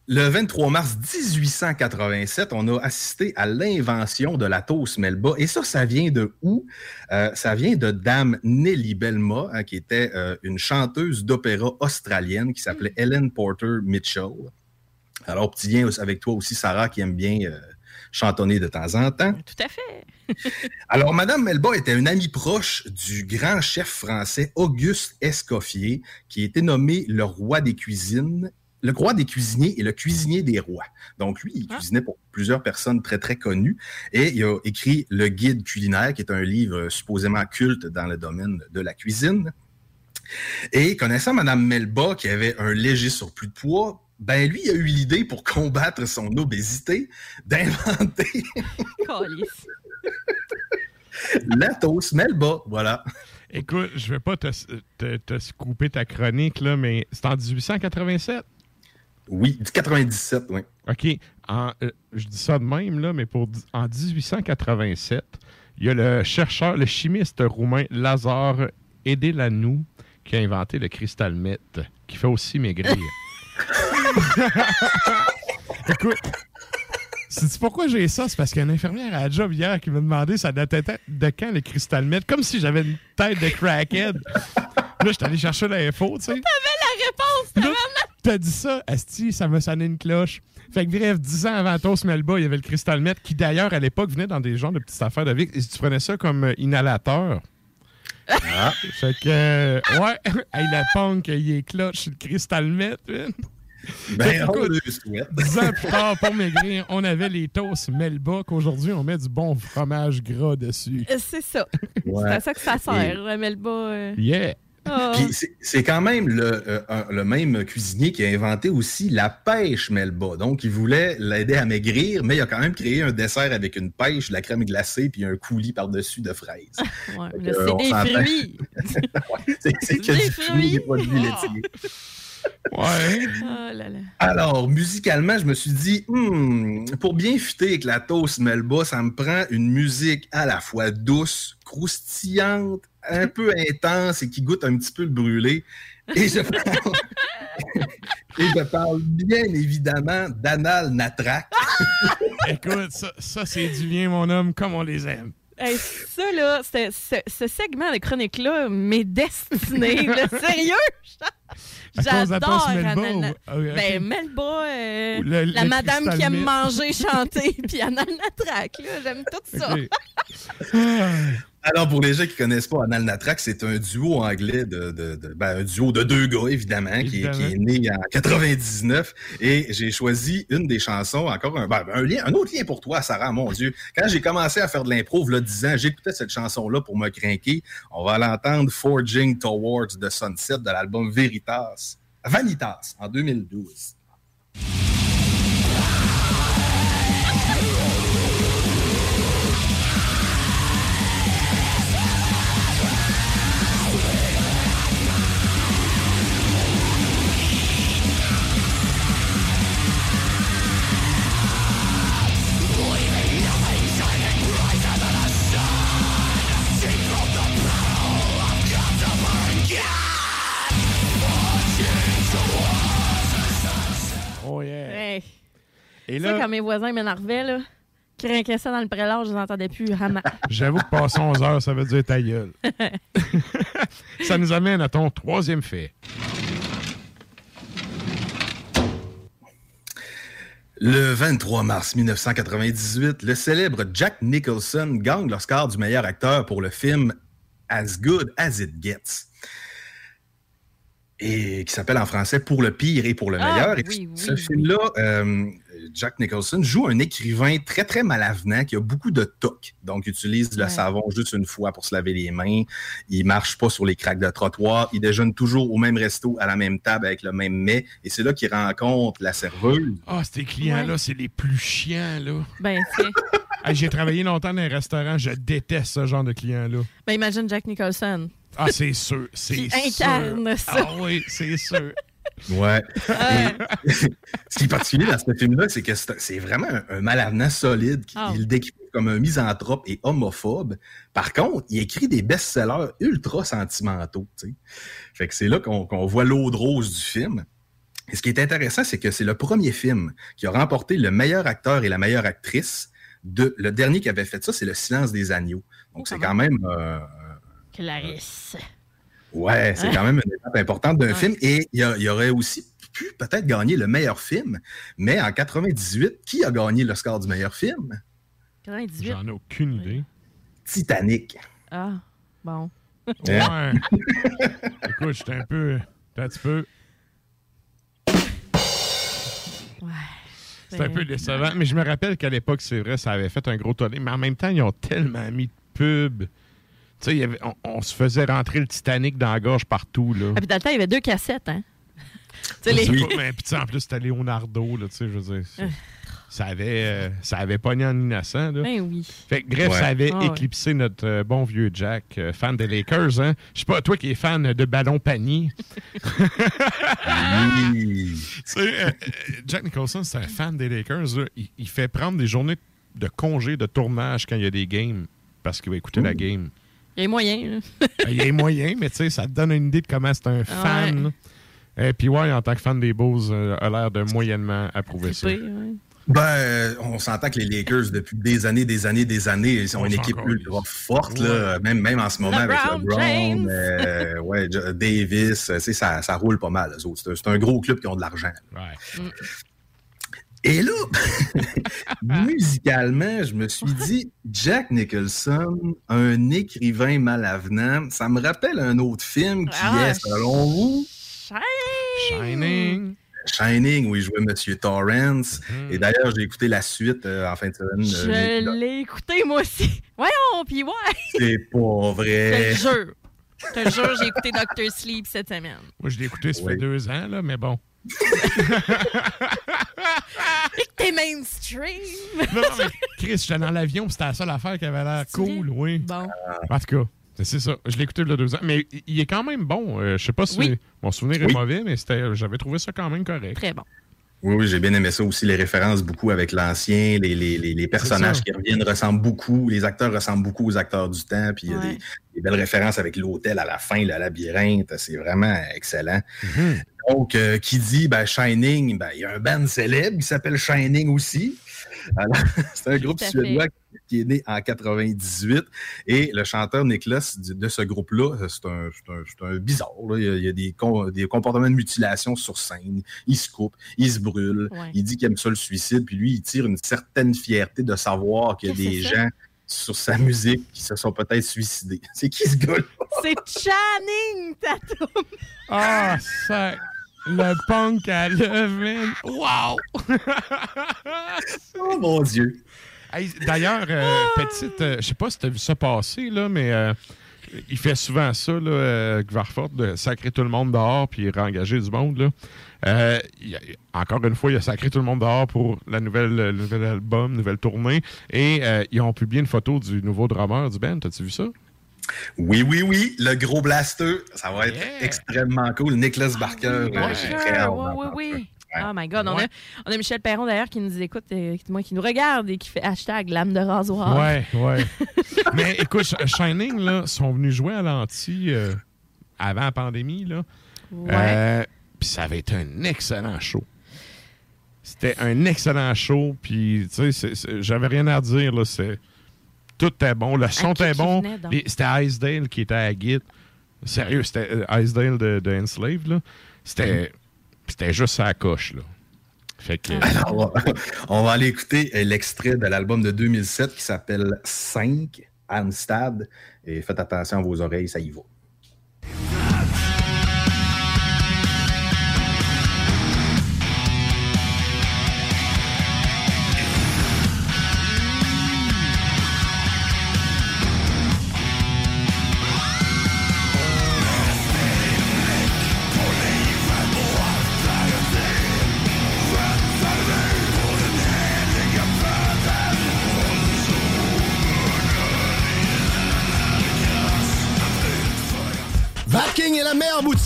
Speaker 15: le 23 mars 1887, on a assisté à l'invention de la toast Melba. Et ça, ça vient de où? Euh, ça vient de Dame Nellie Belma, hein, qui était euh, une chanteuse d'opéra australienne qui s'appelait Ellen Porter Mitchell. Alors, petit lien avec toi aussi, Sarah, qui aime bien euh, chantonner de temps en temps.
Speaker 2: Tout à fait.
Speaker 15: Alors, Madame Melba était une amie proche du grand chef français Auguste Escoffier, qui était nommé le roi des cuisines, le roi des cuisiniers et le cuisinier des rois. Donc, lui, il cuisinait pour plusieurs personnes très, très connues et il a écrit Le Guide culinaire, qui est un livre supposément culte dans le domaine de la cuisine. Et connaissant Madame Melba, qui avait un léger surplus de poids, ben lui, il a eu l'idée pour combattre son obésité d'inventer la toast Melba. Voilà.
Speaker 1: Écoute, je vais pas te, te, te scooper ta chronique, là, mais c'est en 1887?
Speaker 15: Oui, 97, oui.
Speaker 1: OK. En, euh, je dis ça de même, là, mais pour, en 1887, il y a le chercheur, le chimiste roumain Lazare Edelanou qui a inventé le cristal meth, qui fait aussi maigrir. Écoute, sais-tu pourquoi j'ai ça? C'est parce qu'il y a une infirmière à la job hier qui m'a demandé ça datait de quand le cristal meth, comme si j'avais une tête de crackhead. là, j'étais allé chercher l'info, tu sais.
Speaker 2: T'avais la réponse!
Speaker 1: T'as dit ça, Asti, ça m'a sonné une cloche. Fait que bref, 10 ans avant Toast Melba, il y avait le Crystal Met qui d'ailleurs à l'époque venait dans des genres de petites affaires de vie. Et tu prenais ça comme euh, inhalateur. Fait que, euh, ouais, hey, la punk, il est clutch le Crystal Met. man.
Speaker 15: Ben, on
Speaker 1: écoute,
Speaker 15: le souhaite.
Speaker 1: 10 ans plus tard, pour maigrir, on avait les toasts Melba qu'aujourd'hui, on met du bon fromage gras dessus.
Speaker 2: Euh, C'est ça.
Speaker 15: Ouais.
Speaker 2: C'est à ça que ça sert,
Speaker 15: Et-
Speaker 2: Melba. euh.
Speaker 1: Yeah!
Speaker 2: Ah.
Speaker 15: C'est- quand même le, euh, le même cuisinier qui a inventé aussi la pêche Melba. Donc, il voulait l'aider à maigrir, mais il a quand même créé un dessert avec une pêche, de la crème glacée, puis un coulis par-dessus de fraises.
Speaker 2: Ouais, c'est
Speaker 15: on
Speaker 2: des fruits.
Speaker 15: c'est c'est que
Speaker 2: Des
Speaker 15: du fruit, des produits
Speaker 2: fruits.
Speaker 15: laitiers.
Speaker 1: Ouais.
Speaker 2: Oh là là.
Speaker 15: Alors, musicalement, je me suis dit, Hmm, pour bien fitter avec la toast Melba, ça me prend une musique à la fois douce, croustillante, un peu intense et qui goûte un petit peu le brûlé. Et je parle, et je parle bien évidemment d'Anal Natrak.
Speaker 1: Écoute, ça, ça c'est du bien, mon homme, comme on les aime.
Speaker 2: Hey, ça, là, ce, ce segment de chronique-là m'est destiné. là. Sérieux? J'adore
Speaker 1: Melba ou- ah.
Speaker 2: Ben, Melba, euh,
Speaker 1: le-
Speaker 2: la
Speaker 1: le
Speaker 2: madame qui aime manger, chanter, puis Anal Natrac, là, j'aime tout ça.
Speaker 15: Alors, pour les gens qui connaissent pas Anal Natrac, c'est un duo anglais de, de- de- ben, un duo de deux gars, évidemment, qui, est- qui est né en 99. Et j'ai choisi une des chansons, encore un, ben, un, lien, un autre lien pour toi, Sarah, mon Dieu. Quand j'ai commencé à faire de l'impro, là, 10 ans, j'écoutais cette chanson-là pour me craquer. On va l'entendre, Forging Towards the Sunset, de l'album Veritas, Vanitas, en 2012.
Speaker 1: Oh yeah.
Speaker 2: Hey.
Speaker 1: Et
Speaker 2: Ça,
Speaker 1: là,
Speaker 2: quand mes voisins m'énervaient, là, qui rinquaient dans le prélat, je les entendais plus.
Speaker 1: J'avoue que passer 11 heures, ça veut dire ta gueule. ça nous amène à ton troisième fait.
Speaker 15: Le 23 mars 1998, le célèbre Jack Nicholson gagne l'Oscar du meilleur acteur pour le film As Good As It Gets. Et qui s'appelle en français Pour le pire et pour le
Speaker 2: Ah,
Speaker 15: meilleur. Et
Speaker 2: oui,
Speaker 15: ce
Speaker 2: oui,
Speaker 15: film-là, euh, Jack Nicholson joue un écrivain très, très malavenant qui a beaucoup de toc. Donc, il utilise le
Speaker 2: Ouais.
Speaker 15: savon juste une fois pour se laver les mains. Il marche pas sur les craques de trottoir. Il déjeune toujours au même resto, à la même table, avec le même mets. Et c'est là qu'il rencontre la serveuse.
Speaker 1: Ah, ces clients-là, c'est les plus chiants, là.
Speaker 2: Ben, c'est-
Speaker 1: Hey, J'ai travaillé longtemps dans un restaurant, je déteste ce genre de clients-là.
Speaker 2: ben, imagine Jack Nicholson.
Speaker 1: Ah, c'est sûr, c'est sûr.
Speaker 2: incarne ça.
Speaker 1: Ah oui, c'est sûr.
Speaker 15: Ouais. Ce qui est particulier dans ce film-là, c'est que c'est vraiment un, un malavenant solide. qui-
Speaker 2: Ah.
Speaker 15: Il le décrit comme un misanthrope et homophobe. Par contre, il écrit des best-sellers ultra sentimentaux. tu sais. Fait que c'est là qu'on qu'on voit l'eau de rose du film. Et ce qui est intéressant, c'est que c'est le premier film qui a remporté le meilleur acteur et la meilleure actrice. De, le dernier qui avait fait ça, c'est Le silence des agneaux. Donc, c'est quand même euh,
Speaker 2: Clarisse.
Speaker 15: Ouais, c'est quand même une étape importante d'un film. Et il y, aurait aussi pu peut-être gagner le meilleur film. Mais en 98, qui a gagné l'Oscar du meilleur film?
Speaker 2: 98.
Speaker 1: J'en ai aucune idée.
Speaker 15: Titanic.
Speaker 2: Ah, bon.
Speaker 1: Ouais. Écoute, j'étais un peu. Un petit peu. C'est un peu décevant. Mais je me rappelle qu'à l'époque, c'est vrai, ça avait fait un gros tollé. Mais en même temps, ils ont tellement mis de pubs. Tu sais, il y avait- on, on se faisait rentrer le Titanic dans la gorge partout. Là.
Speaker 2: Ah, puis dans le temps, il y avait deux cassettes, hein? Sais, les-
Speaker 1: mais puis en plus, c'était Leonardo, là, tu sais, je veux dire. Ça avait, euh, ça avait pogné en innocent, là.
Speaker 2: Ben oui.
Speaker 1: Fait que, bref,
Speaker 15: Ouais.
Speaker 1: ça avait
Speaker 2: Ah ouais.
Speaker 1: éclipsé notre euh, bon vieux Jack, euh, fan des Lakers, hein. Je sais pas, toi qui es fan de ballon panier.
Speaker 15: Oui.
Speaker 1: Tu sais, Jack Nicholson, c'est un fan des Lakers. là. Il, il fait prendre des journées de congé, de tournage quand il y a des games parce qu'il va écouter la game.
Speaker 2: Il y a moyen, là.
Speaker 1: Ben, Il y a moyen, mais tu sais, ça te donne une idée de comment c'est un fan.
Speaker 2: Ouais.
Speaker 1: Et puis, ouais, en tant que fan des Bulls, euh, a l'air de moyennement approuver ça.
Speaker 2: Trippé, ouais.
Speaker 15: Ben, on s'entend que les Lakers, depuis des années, des années, des années, ils sont
Speaker 1: On
Speaker 15: une équipe ultra forte, là, même, même en ce moment avec
Speaker 2: LeBron
Speaker 15: euh, ouais, Davis, euh, ça, ça roule pas mal, eux autres. C'est un- C'est un gros club qui ont de l'argent.
Speaker 1: Ouais.
Speaker 15: Et là, musicalement, je me suis dit, Jack Nicholson, un écrivain malavenant, ça me rappelle un autre film qui
Speaker 2: Ah,
Speaker 15: est, selon vous,
Speaker 1: Shining.
Speaker 15: Shining, où il jouait Monsieur Torrance.
Speaker 1: Hmm.
Speaker 15: Et d'ailleurs, j'ai écouté la suite euh, en fin de semaine.
Speaker 2: Je
Speaker 15: euh,
Speaker 2: l'ai écouté, moi aussi. Voyons, puis ouais.
Speaker 15: C'est pas
Speaker 2: Je te
Speaker 15: vrai.
Speaker 2: le jure. Je te jure, j'ai écouté Doctor Sleep cette semaine.
Speaker 1: Moi, je l'ai écouté, ça
Speaker 15: Oui.
Speaker 1: fait deux ans, là, mais bon.
Speaker 2: Et que t'es mainstream.
Speaker 1: Non, non, mais Chris, j'étais dans l'avion, puis c'était la seule affaire qui avait l'air cool, oui.
Speaker 2: Bon.
Speaker 1: En tout cas, c'est- ça. Je l'ai écouté il y a deux ans. Mais il- est quand même bon. Euh, je sais pas si
Speaker 2: Oui.
Speaker 1: mon souvenir est
Speaker 15: Oui.
Speaker 1: mauvais, mais c'était, j'avais trouvé ça quand même correct.
Speaker 2: Très bon.
Speaker 15: Oui, oui, j'ai bien aimé ça aussi, les références beaucoup avec l'ancien, les, les, les, les personnages qui reviennent ressemblent beaucoup, les acteurs ressemblent beaucoup aux acteurs du temps, puis il y a
Speaker 2: Ouais.
Speaker 15: des, des belles références avec l'hôtel à la fin, le labyrinthe, c'est vraiment excellent. Donc, euh, qui dit ben, Shining, ben, il y a un band célèbre qui s'appelle Shining aussi. Alors, c'est un groupe suédois
Speaker 2: fait.
Speaker 15: Qui est né en 98. Et le chanteur du- de ce groupe-là, euh, c'est un, c'est un- c'est un bizarre. là. Il y a, il y a des, com- des comportements de mutilation sur scène. Il se coupe, il se brûle.
Speaker 2: Ouais.
Speaker 15: Il dit qu'il aime ça le suicide. Puis lui, il tire une certaine fierté de savoir qu'il y a des gens sur sa musique qui se sont peut-être suicidés. C'est qui ce gars-là?
Speaker 2: C'est Channing Tatum.
Speaker 1: Ah, ça. Le punk à l'œuvre, Wow!
Speaker 15: oh mon Dieu!
Speaker 1: Hey, D'ailleurs, euh, petite, euh, je sais pas si tu as vu ça passer, là, mais euh, il fait souvent ça, là, euh, Gvarfort, de sacrer tout le monde dehors puis réengager du monde. Là. Euh, il a- encore une fois, il a sacré tout le monde dehors pour la nouvelle, le nouvel album, nouvelle tournée. Et euh, ils ont publié une photo du nouveau drummer du band. T'as-tu vu ça?
Speaker 15: Oui, oui, oui, le gros blaster, ça va être extrêmement cool. Nicholas Barker, euh, j'ai très hâte
Speaker 2: oui, oui, oui. Oh my God. On, a, on a Michel Perron d'ailleurs qui nous écoute, euh, qui- moi, qui nous regarde et qui fait hashtag lame de rasoir.
Speaker 1: Ouais, ouais. Mais écoute, Sh- Shining, là, sont venus jouer à l'anti euh, avant la pandémie, là.
Speaker 2: Ouais.
Speaker 1: Euh, puis ça avait été un excellent show. C'était un excellent show, puis tu sais, j'avais rien à dire, là. C'est, tout était bon, le son était bon. C'était Icedale qui était à guide. Sérieux, c'était Icedale de, de Enslaved, là. C'était, c'était juste sa coche, là. Fait que...
Speaker 15: Alors, on va aller écouter l'extrait de l'album de 2007 qui s'appelle 5, Amstad. Et faites attention à vos oreilles, ça y va.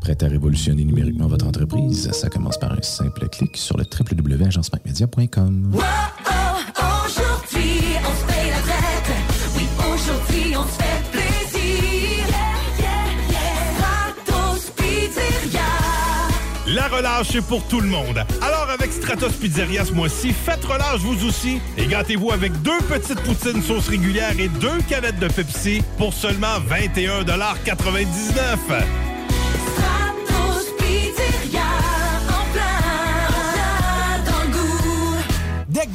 Speaker 3: Prêt à révolutionner numériquement votre entreprise? Ça commence par un simple clic sur le www.agencemacmedia.com.
Speaker 16: Aujourd'hui, on se paye la traite. Oui, aujourd'hui, on se fait plaisir. Stratos Pizzeria.
Speaker 17: La relâche, c'est pour tout le monde. Alors, avec Stratos Pizzeria ce mois-ci, faites relâche vous aussi et gâtez-vous avec deux petites poutines sauce régulière et deux canettes de Pepsi pour seulement 21,99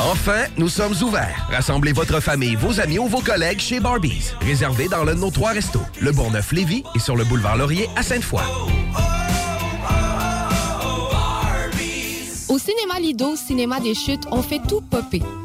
Speaker 6: Enfin, nous sommes ouverts. Rassemblez votre famille, vos amis ou vos collègues chez Barbies. Réservé dans l'un de nos trois restos, le Bourgneuf-Lévis et sur le boulevard Laurier à Sainte-Foy.
Speaker 16: Au cinéma Lido, cinéma des chutes, on fait tout popper.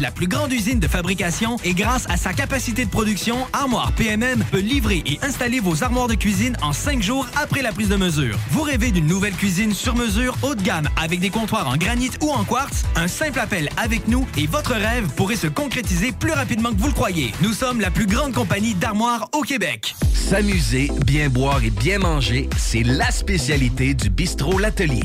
Speaker 8: la plus grande usine de fabrication et grâce à sa capacité de production, Armoire PMM peut livrer et installer vos armoires de cuisine en cinq jours après la prise de mesure. Vous rêvez d'une nouvelle cuisine sur mesure haut de gamme avec des comptoirs en granit ou en quartz? Un simple appel avec nous et votre rêve pourrait se concrétiser plus rapidement que vous le croyez. Nous sommes la plus grande compagnie d'armoires au Québec.
Speaker 6: S'amuser, bien boire et bien manger, c'est la spécialité du bistrot L'Atelier.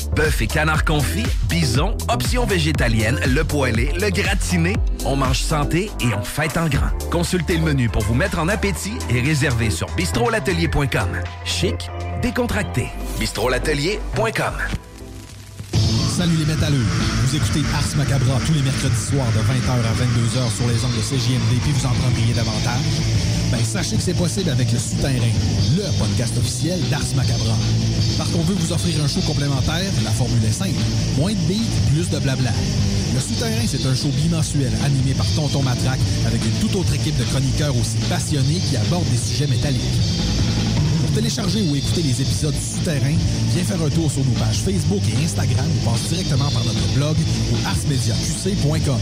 Speaker 6: Bœuf et canard confit, bison, options végétaliennes, le poêlé, le gratiné. On mange santé et on fête en grand. Consultez le menu pour vous mettre en appétit et réservez sur bistrolatelier.com. Chic, décontracté. bistrolatelier.com.
Speaker 18: Salut les métalleux. Vous écoutez Ars Macabra tous les mercredis soirs de 20h à 22h sur les ondes de CJMD puis vous en prendriez davantage. Ben sachez que c'est possible avec le Souterrain, le podcast officiel d'Ars Macabra. Parce qu'on veut vous offrir un show complémentaire, la formule est simple. Moins de beats, plus de blabla. Le Souterrain, c'est un show bimensuel animé par Tonton Matraque avec une toute autre équipe de chroniqueurs aussi passionnés qui abordent des sujets métalliques. Pour télécharger ou écouter les épisodes du Souterrain, viens faire un tour sur nos pages Facebook et Instagram ou passe directement par notre blog au arsmediaqc.com.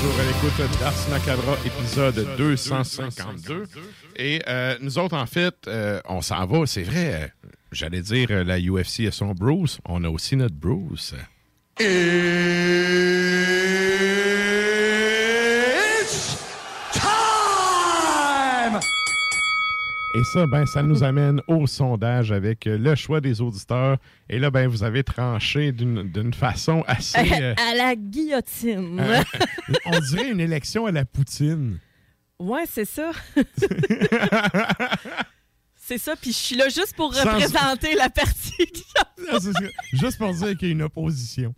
Speaker 1: Toujours à l'écoute d'Ars Macabra, épisode 252. Et euh, nous autres, en fait, euh, on s'en va, c'est vrai. euh, J'allais dire, la UFC a son Bruce. On a aussi notre Bruce. Et ça, ben, ça nous amène au sondage avec euh, le choix des auditeurs. Et là, ben, vous avez tranché d'une d'une façon assez. euh,
Speaker 2: à la guillotine.
Speaker 1: euh, on dirait une élection à la Poutine.
Speaker 2: Ouais, c'est ça. C'est ça, puis je suis là juste pour
Speaker 1: Sans-
Speaker 2: représenter la partie. qui.
Speaker 1: Juste pour dire qu'il y a une opposition.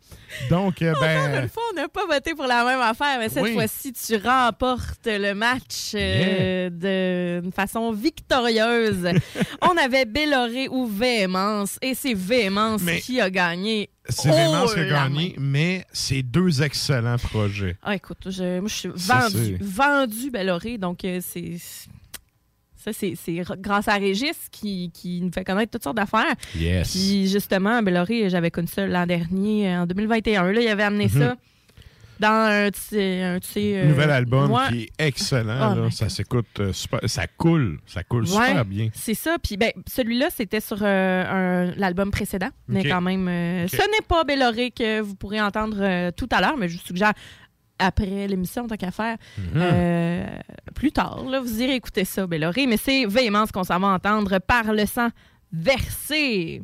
Speaker 1: Donc, euh,
Speaker 2: Encore
Speaker 1: ben.
Speaker 2: une fois, on n'a pas voté pour la même affaire, mais cette
Speaker 1: Oui.
Speaker 2: fois-ci, tu remportes le match euh, d'une façon victorieuse. on avait Belloré ou Véhémence, et c'est Véhémence
Speaker 1: Mais-
Speaker 2: qui a gagné.
Speaker 1: C'est vraiment ce qui a
Speaker 2: la
Speaker 1: gagné, mais c'est deux excellents projets.
Speaker 2: Ah, écoute, je, moi, je suis vendu, vendu Belloré, donc euh, c'est. Ça, c'est grâce à Régis qui, qui nous fait connaître toutes sortes d'affaires.
Speaker 1: Yes.
Speaker 2: Puis justement, Belloré, j'avais connu ça l'an dernier, en 2021. Là, il avait amené
Speaker 1: Mhm.
Speaker 2: ça dans un, petit- un petit, euh,
Speaker 1: Nouvel album
Speaker 2: ouais.
Speaker 1: qui est excellent. Là.
Speaker 2: ben,
Speaker 1: Ça s'écoute euh, super. Ça coule. Ça coule
Speaker 2: Ouais,
Speaker 1: super bien.
Speaker 2: C'est ça. Puis ben, celui-là, c'était sur euh, l'album précédent. Mais quand même, ce n'est pas Belloré que vous pourrez entendre tout à l'heure, mais je vous suggère après l'émission, tant qu'à faire,
Speaker 1: Mhm.
Speaker 2: euh, plus tard, là, vous irez écouter ça, Belloré. Mais c'est Véhémence qu'on s'en va entendre par le sang versé.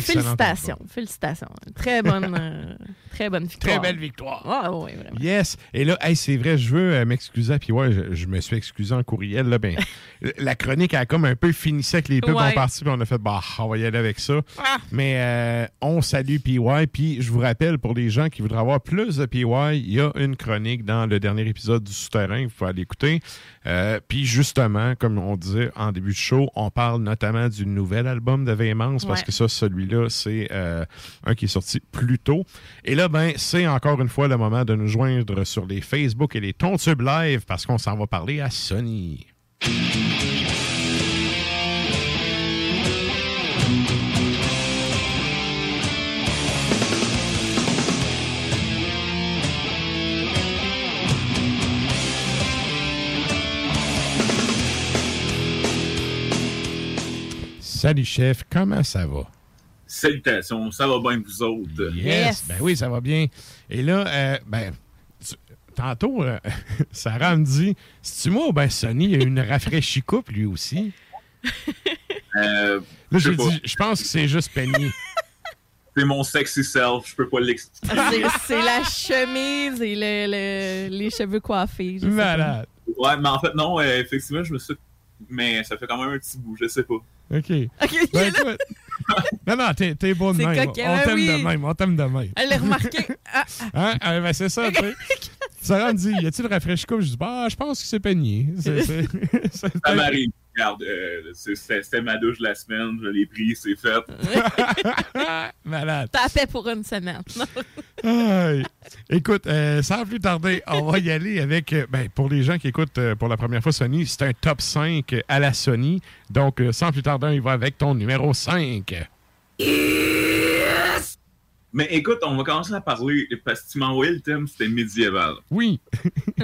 Speaker 1: Excellent
Speaker 2: Félicitations, félicitations. Très bonne, euh, très bonne victoire.
Speaker 1: Très belle victoire.
Speaker 2: Ah oui, vraiment.
Speaker 1: Yes. Et là, hey, c'est vrai, je veux euh, m'excuser. Puis ouais, je, je me suis excusé en courriel. Là, ben, la chronique a comme un peu fini sec. Les pubs
Speaker 2: Ouais.
Speaker 1: ont parti. Puis on a fait, bah, on va y aller avec ça.
Speaker 2: Ah.
Speaker 1: Mais euh, on salue PY. Puis je vous rappelle, pour les gens qui voudraient avoir plus de PY, il y a une chronique dans le dernier épisode du Souterrain. Vous pouvez aller écouter. Euh, puis justement, comme on disait en début de show, on parle notamment du nouvel album de Véhémence parce
Speaker 2: Ouais.
Speaker 1: que ça, celui-là, c'est euh, un qui est sorti plus tôt. Et là, ben, c'est encore une fois le moment de nous joindre sur les Facebook et les Tontubes Live parce qu'on s'en va parler à Sony. Salut chef, comment ça va?
Speaker 19: Salutations, ça va bien vous autres?
Speaker 1: Yes, ben oui, ça va bien. Et là, euh, ben, tu- tantôt, euh, Sarah me dit, c'est-tu moi ou ben Sony, il y a une rafraîchie coupe lui aussi?
Speaker 19: Euh,
Speaker 1: Là,
Speaker 19: je
Speaker 1: j'ai
Speaker 19: sais pas.
Speaker 1: dit, je pense que c'est juste Penny.
Speaker 19: C'est mon sexy self, je peux pas l'expliquer.
Speaker 2: C'est- la chemise et le, le- les cheveux coiffés.
Speaker 1: Malade.
Speaker 19: Ouais, mais en fait, non, effectivement, je me suis. Mais ça fait quand même un petit bout, je sais pas.
Speaker 1: OK. Ben, écoute, non, non, t'es, t'es bon de même.
Speaker 2: coquin,
Speaker 1: on
Speaker 2: ben
Speaker 1: t'aime
Speaker 2: oui.
Speaker 1: de même, on t'aime de même.
Speaker 2: Elle l'a remarqué. Ah,
Speaker 1: Hein? Ah, ben, c'est ça, tu sais. Sarah me dit, y a-t-il rafraîchi coupe? Je dis, bah, je pense que c'est c'est-
Speaker 19: Ça m'arrive. Regarde, euh, c'est- c'était ma douche de la semaine, je l'ai pris, c'est fait.
Speaker 1: Malade.
Speaker 2: T'as fait pour une semaine.
Speaker 1: Écoute, euh, sans plus tarder, on va y aller avec, euh, ben, pour les gens qui écoutent euh, pour la première fois Sony, c'est un top 5 à la Sony. Donc, euh, sans plus tarder, il va avec ton numéro 5.
Speaker 19: Mais écoute, on va commencer à parler, parce que tu m'as envoyé le thème, c'était médiéval.
Speaker 1: Oui.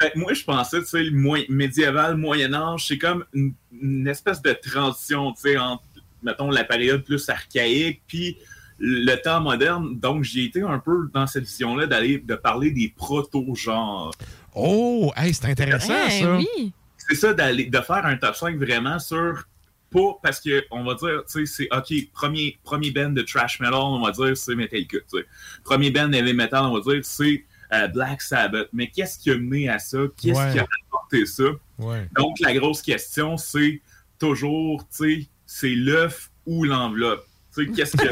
Speaker 19: Fait que moi, je pensais, tu sais, le médiéval, Moyen-Âge, c'est comme une, une espèce de transition, tu sais, entre, mettons, la période plus archaïque, puis le temps moderne. Donc, j'ai été un peu dans cette vision-là d'aller, de parler des proto-genres.
Speaker 1: Oh, hey, c'est intéressant,
Speaker 2: Hey,
Speaker 1: ça.
Speaker 2: oui.
Speaker 19: C'est ça, d'aller, de faire un top 5 vraiment sur, pas parce que, on va dire, tu sais, c'est, OK, premier, premier band de trash metal, on va dire, c'est Metallica, tu sais. Premier band heavy metal, on va dire, c'est euh, Black Sabbath. Mais qu'est-ce qui a mené à ça? Qu'est-ce
Speaker 1: Ouais.
Speaker 19: qui a apporté ça?
Speaker 1: Ouais.
Speaker 19: Donc, la grosse question, c'est toujours, tu sais, c'est l'œuf ou l'enveloppe. Tu sais, qu'est-ce qu'il y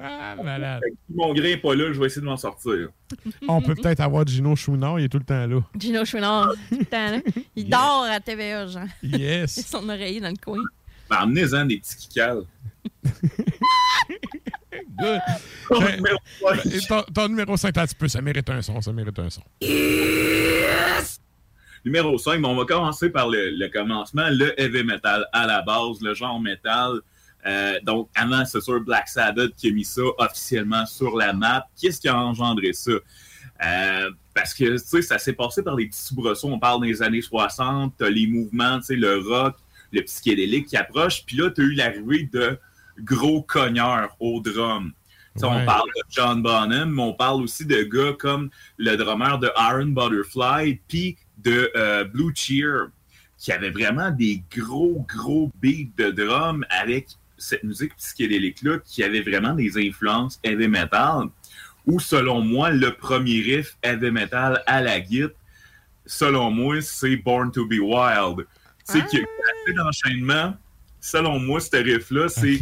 Speaker 19: a?
Speaker 1: Malade.
Speaker 19: Si mon grain n'est pas là, je vais essayer de m'en sortir.
Speaker 1: On peut peut-être avoir Gino Chouinard, il est tout le temps là.
Speaker 2: Gino Chouinard, tout le temps, là. Il dort à TVA, genre.
Speaker 1: Yes.
Speaker 2: Son oreiller dans le coin.
Speaker 19: Ben, amenez-en des petits kikals.
Speaker 1: Good.
Speaker 19: Ton
Speaker 1: Ben,
Speaker 19: numéro
Speaker 1: ben, ton, ton numéro 5, un petit peu, ça mérite un son, ça mérite un son.
Speaker 19: Numéro 5, bon, on va commencer par le, le commencement, le heavy metal à la base, le genre metal. Euh, donc, avant, c'est sûr Black Sabbath qui a mis ça officiellement sur la map. Qu'est-ce qui a engendré ça? Euh, parce que, tu sais, ça s'est passé par les petits soubresauts. On parle des années 60, t'as les mouvements, tu sais, le rock, le psychédélique qui approche. Puis là, t'as eu l'arrivée de gros cogneurs au drum. Tu sais,
Speaker 1: Ouais.
Speaker 19: On parle de John Bonham, mais on parle aussi de gars comme le drummer de Iron Butterfly, puis de euh, Blue Cheer, qui avait vraiment des gros, gros beats de drum avec cette musique psychédélique-là, qui avait vraiment des influences heavy metal, ou selon moi, le premier riff heavy metal à la guitare, selon moi, c'est Born to be Wild. Tu sais, qu'il y a assez d'enchaînement. Selon moi, ce riff-là, c'est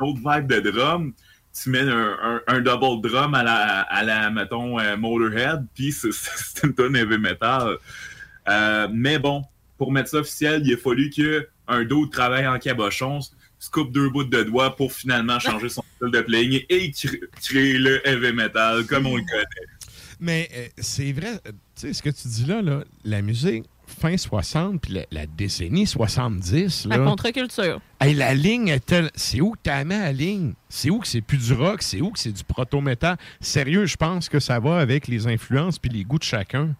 Speaker 19: un autre vibe de drum. Tu mets un, un- un double drum à la, à la mettons, euh, Motorhead, puis c'est- c'est une tonne heavy metal. Euh, mais bon, pour mettre ça officiel, il a fallu qu'un d'autre travaille en cabochon, se coupe deux bouts de doigts pour finalement changer son style de playing et cré- créer le heavy metal comme on le connaît.
Speaker 1: Mais euh, c'est vrai, euh, tu sais, ce que tu dis là, là la musique fin 60 puis la, la décennie 70,
Speaker 2: La contre-culture.
Speaker 1: hey, la ligne est telle... C'est où que t'as mis la ligne? C'est où que c'est plus du rock? C'est où que c'est du proto-métal? Sérieux, je pense que ça va avec les influences puis les goûts de chacun.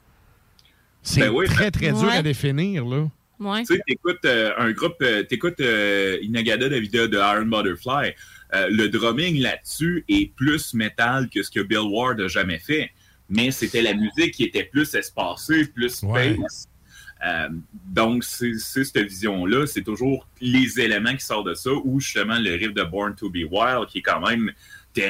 Speaker 1: C'est
Speaker 19: Ben oui,
Speaker 1: très, très dur
Speaker 2: Ouais.
Speaker 1: à définir, là.
Speaker 2: Ouais.
Speaker 19: Tu sais, t'écoutes euh, un groupe, euh, t'écoutes euh, Inagada Davida de Iron Butterfly. Euh, le drumming là-dessus est plus métal que ce que Bill Ward a jamais fait. Mais c'était la musique qui était plus espacée, plus
Speaker 1: Ouais.
Speaker 19: space. Euh, donc, c'est cette vision-là. C'est toujours les éléments qui sortent de ça, ou justement le riff de Born to be Wild, qui est quand même. Il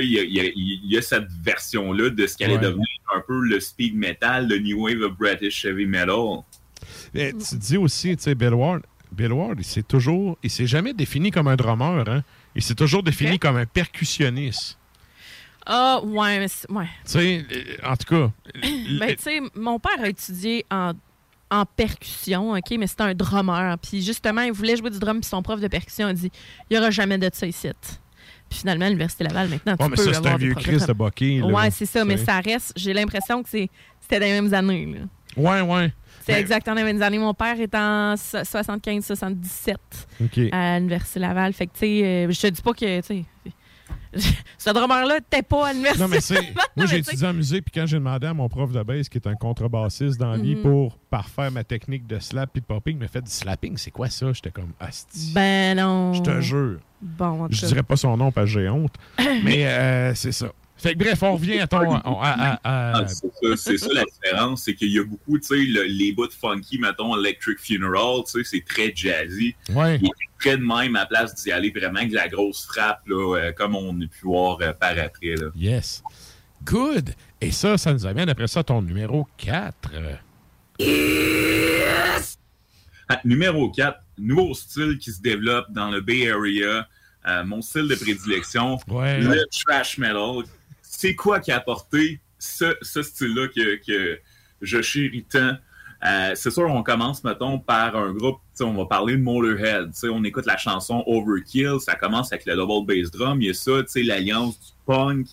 Speaker 19: y, y y a cette version-là de ce qui allait
Speaker 1: Ouais.
Speaker 19: devenir un peu le speed metal, le new wave of British heavy metal.
Speaker 1: Mais tu dis aussi, tu sais, Bill Ward, Bill Ward, il s'est toujours, il s'est jamais défini comme un drummer, hein. Il s'est toujours défini comme un percussionniste.
Speaker 2: Ah, ouais, mais ouais.
Speaker 1: Tu sais, euh, en tout cas,
Speaker 2: Ben, tu sais, mon père a étudié en, en percussion, OK, mais c'était un drummer. Puis justement, il voulait jouer du drum, puis son prof de percussion a dit il n'y aura jamais de ça ici. Puis finalement, l'Université Laval, maintenant,
Speaker 1: Ouais,
Speaker 2: tu
Speaker 1: mais
Speaker 2: peux
Speaker 1: ça, c'est un vieux Christ de. Bucky.
Speaker 2: Ouais, c'est ça, mais ça reste. J'ai l'impression que c'est- c'était dans les mêmes années. là.
Speaker 1: ouais, ouais.
Speaker 2: C'est
Speaker 1: Mais-
Speaker 2: exactement les mêmes années. Mon père est en 75-77
Speaker 1: OK.
Speaker 2: à l'Université Laval. Fait que, tu sais, euh, je te dis pas que, tu sais, ce drummer-là t'es pas à l'Université
Speaker 1: Non, mais c'est. Moi, j'ai étudié en musique, puis quand j'ai demandé à mon prof de bass, qui est un contrebassiste dans la vie,
Speaker 2: Mhm.
Speaker 1: pour parfaire ma technique de slap puis de popping, il m'a fait du slapping. C'est quoi ça? J'étais comme, asti.
Speaker 2: Ben non.
Speaker 1: Je te jure.
Speaker 2: Bon,
Speaker 1: Je dirais pas son nom parce que j'ai honte. mais euh, c'est ça. Fait que bref, on revient à ton. à- à- à-
Speaker 19: Ah, c'est ça, la différence, c'est qu'il y a beaucoup, tu sais, le- les bouts de funky, mettons, Electric Funeral, tu sais, c'est très jazzy.
Speaker 1: Ouais.
Speaker 19: Il est très de même à place d'y aller vraiment avec de la grosse frappe, là, euh, comme on a pu voir euh, par après. Là.
Speaker 1: Yes. Good. Et ça, ça nous amène après ça à ton numéro 4.
Speaker 19: Ah, numéro 4, nouveau style qui se développe dans le Bay Area. Euh, mon style de prédilection,
Speaker 1: Ouais.
Speaker 19: le trash metal. C'est quoi qui a apporté ce, ce style-là que, que je chéris tant? Euh, c'est sûr, on commence, mettons, par un groupe, on va parler de Motorhead. Tu sais, On écoute la chanson Overkill, ça commence avec le double bass drum. Il y a ça, tu sais, l'alliance du punk,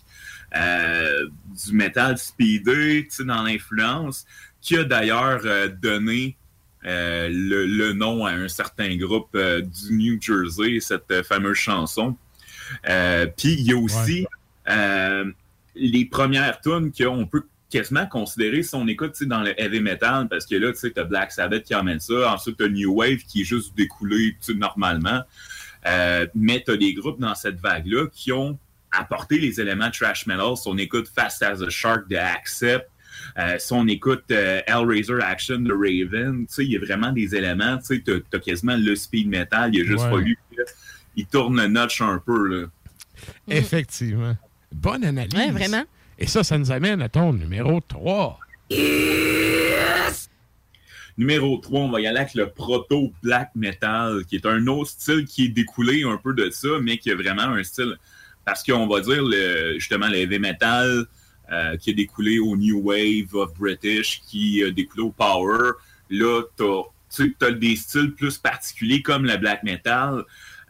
Speaker 19: euh, du metal speedé, tu sais, dans l'influence, qui a d'ailleurs euh, donné le, le nom à un certain groupe du New Jersey, cette fameuse chanson. Puis il y a aussi les premières tunes qu'on peut quasiment considérer si on écoute dans le heavy metal, parce que là, tu sais, t'as Black Sabbath qui emmène ça, ensuite t'as New Wave qui est juste découlé tu sais, normalement. Euh, mais t'as des groupes dans cette vague-là qui ont apporté les éléments trash metal. Si on écoute Fast as a Shark de Accept, euh, si on écoute euh, Hellraiser Action de Raven, tu sais, il y a vraiment des éléments, tu sais, t'as, t'as quasiment le speed metal, il a juste
Speaker 1: Ouais.
Speaker 19: fallu qu'il tourne le notch un peu, là.
Speaker 1: Effectivement. Bonne analyse.
Speaker 2: Ouais, vraiment.
Speaker 1: Et ça, ça nous amène à ton numéro 3.
Speaker 19: Numéro 3, on va y aller avec le proto black metal, qui est un autre style qui est découlé un peu de ça, mais qui est vraiment un style. Parce qu'on va dire le, justement le heavy metal euh, qui a découlé au New Wave of British, qui a découlé au Power. Là, tu as des styles plus particuliers comme le black metal.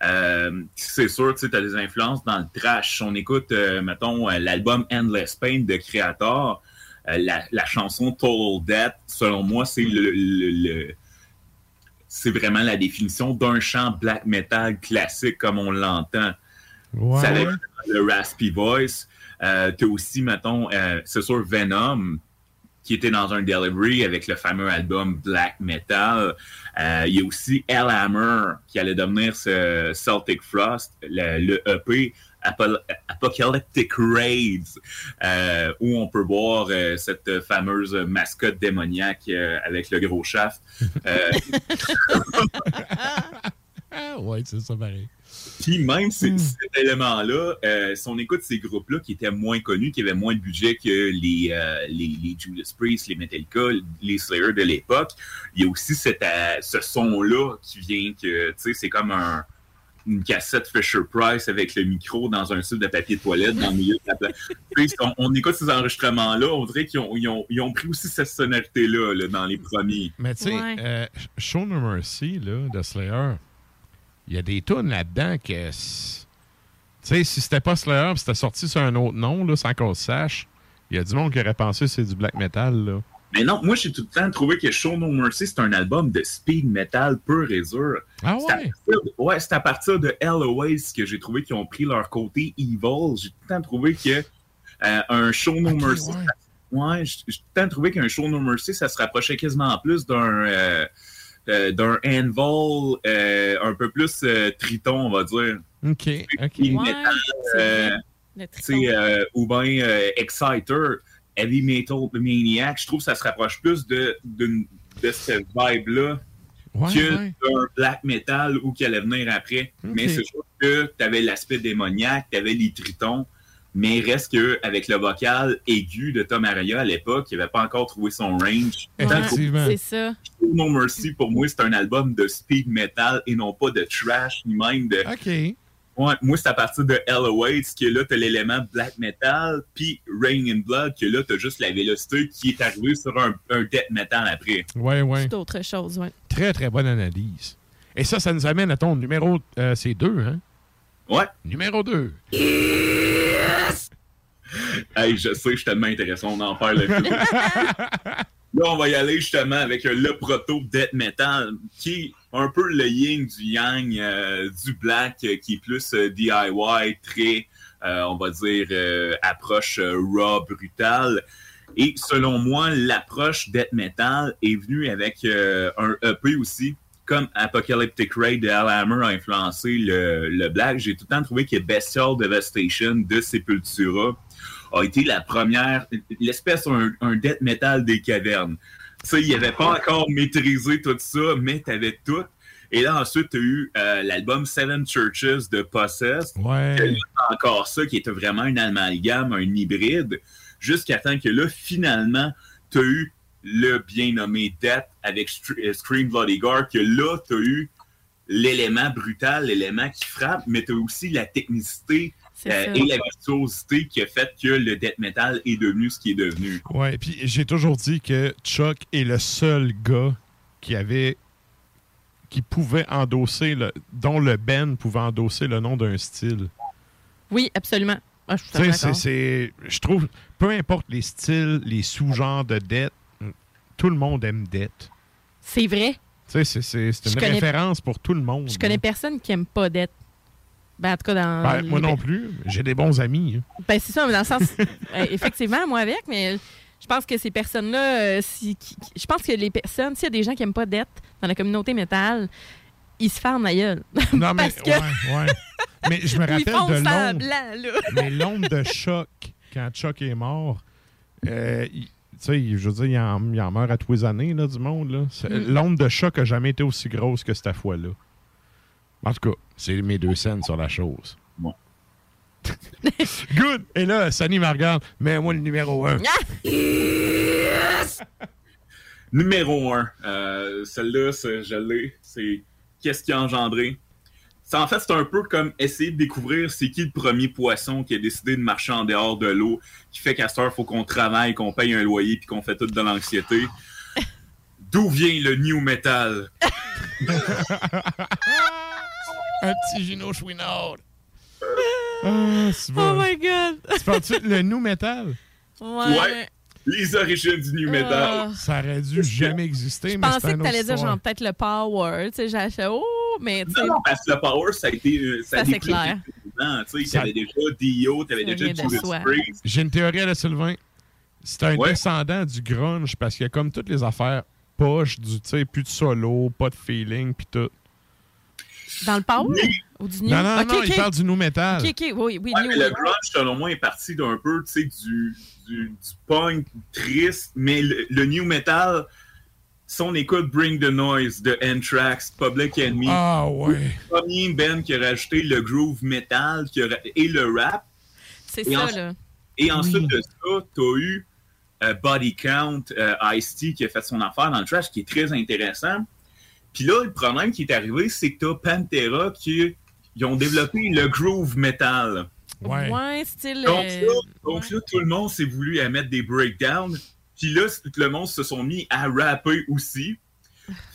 Speaker 19: Euh, c'est sûr, tu as des influences dans le trash. On écoute, euh, mettons, euh, l'album Endless Pain de Creator. Euh, la, la chanson Total Death, selon moi, c'est le, le- le- c'est vraiment la définition d'un chant black metal classique comme on l'entend.
Speaker 1: Ouais.
Speaker 19: Ça avec le raspy voice. Euh, T'as aussi, mettons, c'est sûr, Venom, qui était dans un delivery avec le fameux album Black Metal. Euh, Il y a aussi Hellhammer, qui allait devenir ce Celtic Frost, le, EP Apo- Apocalyptic Raids, euh, où on peut voir euh, cette fameuse mascotte démoniaque avec le gros shaft.
Speaker 1: Ah, ouais, c'est ça pareil.
Speaker 19: Puis même ces- cet élément-là, euh, si on écoute ces groupes-là qui étaient moins connus, qui avaient moins de budget que les, euh, les, les Judas Priest, les Metallica, les Slayer de l'époque, il y a aussi euh, ce son-là qui vient que, tu sais, c'est comme un, une cassette Fisher Price avec le micro dans un style de papier de toilette dans le milieu de la place. On, on écoute ces enregistrements-là, on dirait qu'ils ont, ils ont, ils ont pris aussi cette sonorité-là là, dans les premiers.
Speaker 1: Mais tu sais,
Speaker 2: Ouais.
Speaker 1: euh, Show No Mercy là, de Slayer, il y a des tunes là-dedans que. Tu sais, si c'était pas Slayer, c'était sorti sur un autre nom, là, sans qu'on le sache, il y a du monde qui aurait pensé que c'est du black metal. Là.
Speaker 19: Mais non, moi, j'ai tout le temps trouvé que Show No Mercy, c'est un album de speed metal pur et dur.
Speaker 1: Ah
Speaker 19: C'est à
Speaker 1: ouais?
Speaker 19: partir de- ouais, c'est à partir de LOAs que j'ai trouvé qu'ils ont pris leur côté evil. J'ai tout le temps trouvé que euh, un Show No Mercy... Ouais, j'ai j'ai tout le temps trouvé qu'un Show No Mercy, ça se rapprochait quasiment plus d'un... euh, euh, d'un Anvil euh, un peu plus euh, triton, on va dire.
Speaker 1: OK,
Speaker 19: metal, euh.
Speaker 2: Le
Speaker 19: euh, ou bien euh, Exciter, Heavy Metal Maniac. Je trouve que ça se rapproche plus de, de cette vibe-là
Speaker 1: Ouais,
Speaker 19: que
Speaker 1: ouais.
Speaker 19: d'un black metal ou qui allait venir après. Mais c'est sûr que tu avais l'aspect démoniaque, tu avais les tritons, mais reste que avec le vocal aigu de Tom Araya à l'époque, il n'avait pas encore trouvé son range.
Speaker 1: Effectivement.
Speaker 2: C'est ça.
Speaker 19: No Mercy, pour moi, c'est un album de speed metal et non pas de trash, ni même de.
Speaker 1: OK.
Speaker 19: Ouais, moi, c'est à partir de Hell Awaits que là, t'as l'élément black metal, puis Rain in Blood, que là, t'as juste la vélocité qui est arrivée sur un, un death metal après.
Speaker 1: Ouais, ouais.
Speaker 2: C'est autre chose, ouais.
Speaker 1: Très, très bonne analyse. Et ça, ça nous amène à ton numéro. euh, c'est 2, hein?
Speaker 19: Ouais.
Speaker 1: Numéro 2.
Speaker 19: Hey, je sais, je suis tellement intéressant, on en parle. Là, on va y aller justement avec euh, le proto death metal, qui est un peu le yin du yang, euh, du black, euh, qui est plus euh, DIY, très, euh, on va dire, approche raw, brutale. Et selon moi, l'approche death metal est venue avec un EP aussi, comme Apocalyptic Raid de Al Hammer a influencé le, le black. J'ai tout le temps trouvé que Bestial Devastation de Sepultura a été la première, l'espèce un, un death metal des cavernes. Ça, il avait pas encore maîtrisé tout ça, mais t'avais tout. Et là, ensuite, tu as eu euh, l'album Seven Churches de Possessed.
Speaker 1: Ouais.
Speaker 19: Que là, t'as encore ça, qui était vraiment un amalgame, un hybride, jusqu'à temps que là, finalement, tu as eu le bien nommé Death avec euh, Scream Bloody Gore, que là, tu as eu l'élément brutal, l'élément qui frappe, mais tu as aussi la technicité euh, et la virtuosité qui a fait que le death metal est devenu ce qui est devenu.
Speaker 1: Ouais, puis j'ai toujours dit que Chuck est le seul gars qui avait qui pouvait endosser le dont le Ben pouvait endosser le nom d'un style.
Speaker 2: Oui, absolument. Ah, je suis
Speaker 1: c'est je trouve peu importe les styles, les sous-genres de Death, tout le monde aime Death.
Speaker 2: C'est vrai.
Speaker 1: C'est- une
Speaker 2: connais-
Speaker 1: référence pour tout le monde.
Speaker 2: Je connais personne qui aime pas d'être. Ben, en tout cas, dans.
Speaker 1: Ben, moi
Speaker 2: les-
Speaker 1: non plus, j'ai des bons amis. hein.
Speaker 2: Ben, c'est ça, mais dans le sens. euh, effectivement, moi avec, mais je pense que ces personnes-là, euh, si, qui- je pense que les personnes, s'il y a des gens qui aiment pas d'être dans la communauté métal, ils se ferment la gueule.
Speaker 1: Non, mais,
Speaker 2: que-
Speaker 1: ouais, ouais. Mais je me rappelle de. Mais l'onde de choc, quand Chuck est mort, euh, il- sais, je veux dire, il en, il en meurt à tous les années, là, du monde.
Speaker 2: Mm.
Speaker 1: L'onde de choc a jamais été aussi grosse que cette fois-là. En tout cas, c'est mes deux scènes sur la chose. Good! Et là, Sunny me regarde, mets-moi le numéro 1.
Speaker 19: Numéro 1, celle-là, c'est- je l'ai, c'est Qu'est-ce qui a engendré? Ça, en fait, c'est un peu comme essayer de découvrir c'est qui le premier poisson qui a décidé de marcher en dehors de l'eau, qui fait qu'à cette heure, il faut qu'on travaille, qu'on paye un loyer, puis qu'on fait tout de l'anxiété. D'où vient le new metal?
Speaker 1: Un petit Gino Chouinard. Ah, bon.
Speaker 2: Oh my god!
Speaker 1: Tu parles-tu le new metal?
Speaker 19: Ouais. Les origines du new metal.
Speaker 2: Ah.
Speaker 1: Ça aurait dû jamais exister,
Speaker 2: Je
Speaker 1: mais
Speaker 2: pensais que t'allais dire, genre, peut-être le power. Tu sais, j'ai fait, oh, mais tu sais.
Speaker 19: Non, non, parce que le Power, ça a été. euh, Ça,
Speaker 2: Ça,
Speaker 19: a été
Speaker 2: clair.
Speaker 19: Tu sais,
Speaker 1: Ça-
Speaker 19: t'avais déjà Dio, t'avais
Speaker 2: Ça
Speaker 19: déjà Judas. Priest.
Speaker 1: J'ai une théorie à la Sylvain. C'est un
Speaker 19: Ouais.
Speaker 1: descendant du grunge parce qu'il y a comme toutes les affaires poches, du, tu sais, plus de solo, pas de feeling, puis tout.
Speaker 2: Dans le power? Ou du new?
Speaker 1: Non, non,
Speaker 2: Ok,
Speaker 1: non, il parle du new metal.
Speaker 2: Ok, ok, oui, oui,
Speaker 19: Ouais,
Speaker 2: new.
Speaker 19: mais le grunge, selon moi, est parti d'un peu, tu sais, du, du, du punk triste, mais le, le new metal, si on écoute Bring the Noise de Anthrax, Public Enemy,
Speaker 1: Ah, ouais.
Speaker 19: le premier band qui a rajouté le groove metal qui a ra- et le rap,
Speaker 2: C'est ça,
Speaker 19: en-
Speaker 2: là.
Speaker 19: et ensuite de ça, t'as eu euh, Body Count, euh, Ice-T qui a fait son affaire dans le trash, qui est très intéressant. Puis là, le problème qui est arrivé, c'est que t'as Pantera qui ils ont développé le groove metal.
Speaker 2: Ouais, style.
Speaker 19: Donc,
Speaker 2: euh,
Speaker 19: là, donc là, tout le monde s'est voulu à mettre des breakdowns. Puis là, tout le monde se sont mis à rapper aussi.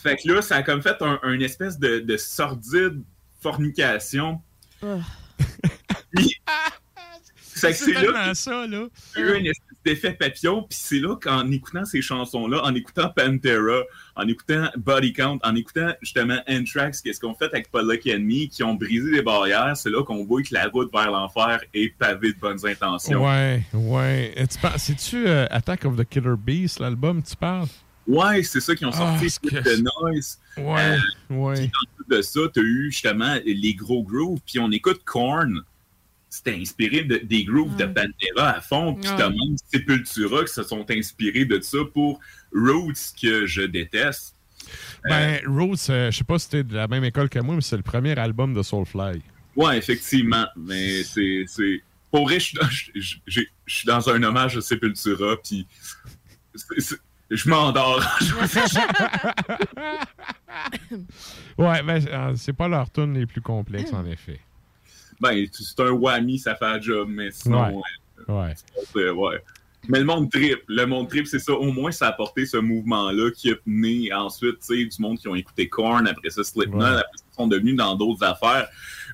Speaker 19: Fait que là, ça a comme fait un, un espèce de, de sordide fornication.
Speaker 2: oh.
Speaker 19: Fait que
Speaker 1: C'est
Speaker 19: là
Speaker 1: ça, là.
Speaker 19: eu un espèce d'effet papillon. Puis c'est là qu'en écoutant ces chansons-là, en écoutant Pantera, en écoutant Body Count, en écoutant justement Anthrax, qu'est-ce qu'on fait avec Public Enemy, qui ont brisé les barrières, c'est là qu'on voit que la route vers l'enfer est pavée de bonnes intentions.
Speaker 1: Ouais, ouais. Tu C'est-tu euh, Attack of the Killer Beast, l'album, tu parles?
Speaker 19: Ouais, c'est ça qui ont
Speaker 1: Ah,
Speaker 19: sorti
Speaker 1: c'est que-
Speaker 19: de Noise.
Speaker 1: Ouais,
Speaker 19: Euh,
Speaker 1: ouais.
Speaker 19: puis en plus de ça, t'as eu justement les gros grooves. Puis on écoute Korn. C'était inspiré de- des grooves de Pantera à fond. Puis t'as même Sepultura qui se sont inspirés de ça pour Roots que je déteste.
Speaker 1: Ben, Rhodes, euh, je sais pas si t'es de la même école que moi, mais c'est le premier album de Soulfly.
Speaker 19: Ouais, effectivement. Mais c'est. c'est- Pour vrai, je suis dans- un hommage à Sepultura, puis. Je m'endors.
Speaker 1: Ouais, ben, euh, c'est pas leur tune les plus complexes, en effet.
Speaker 19: Ben, c'est un whammy, ça fait un job, mais sinon.
Speaker 1: Ouais. Ouais.
Speaker 19: C'est- ouais. Mais le monde trip, le monde trip, c'est ça. Au moins, ça a apporté ce mouvement-là qui a né ensuite, tu sais, du monde qui ont écouté Korn, après ça Slipknot,
Speaker 1: Ouais.
Speaker 19: après ça, ils sont devenus dans d'autres affaires.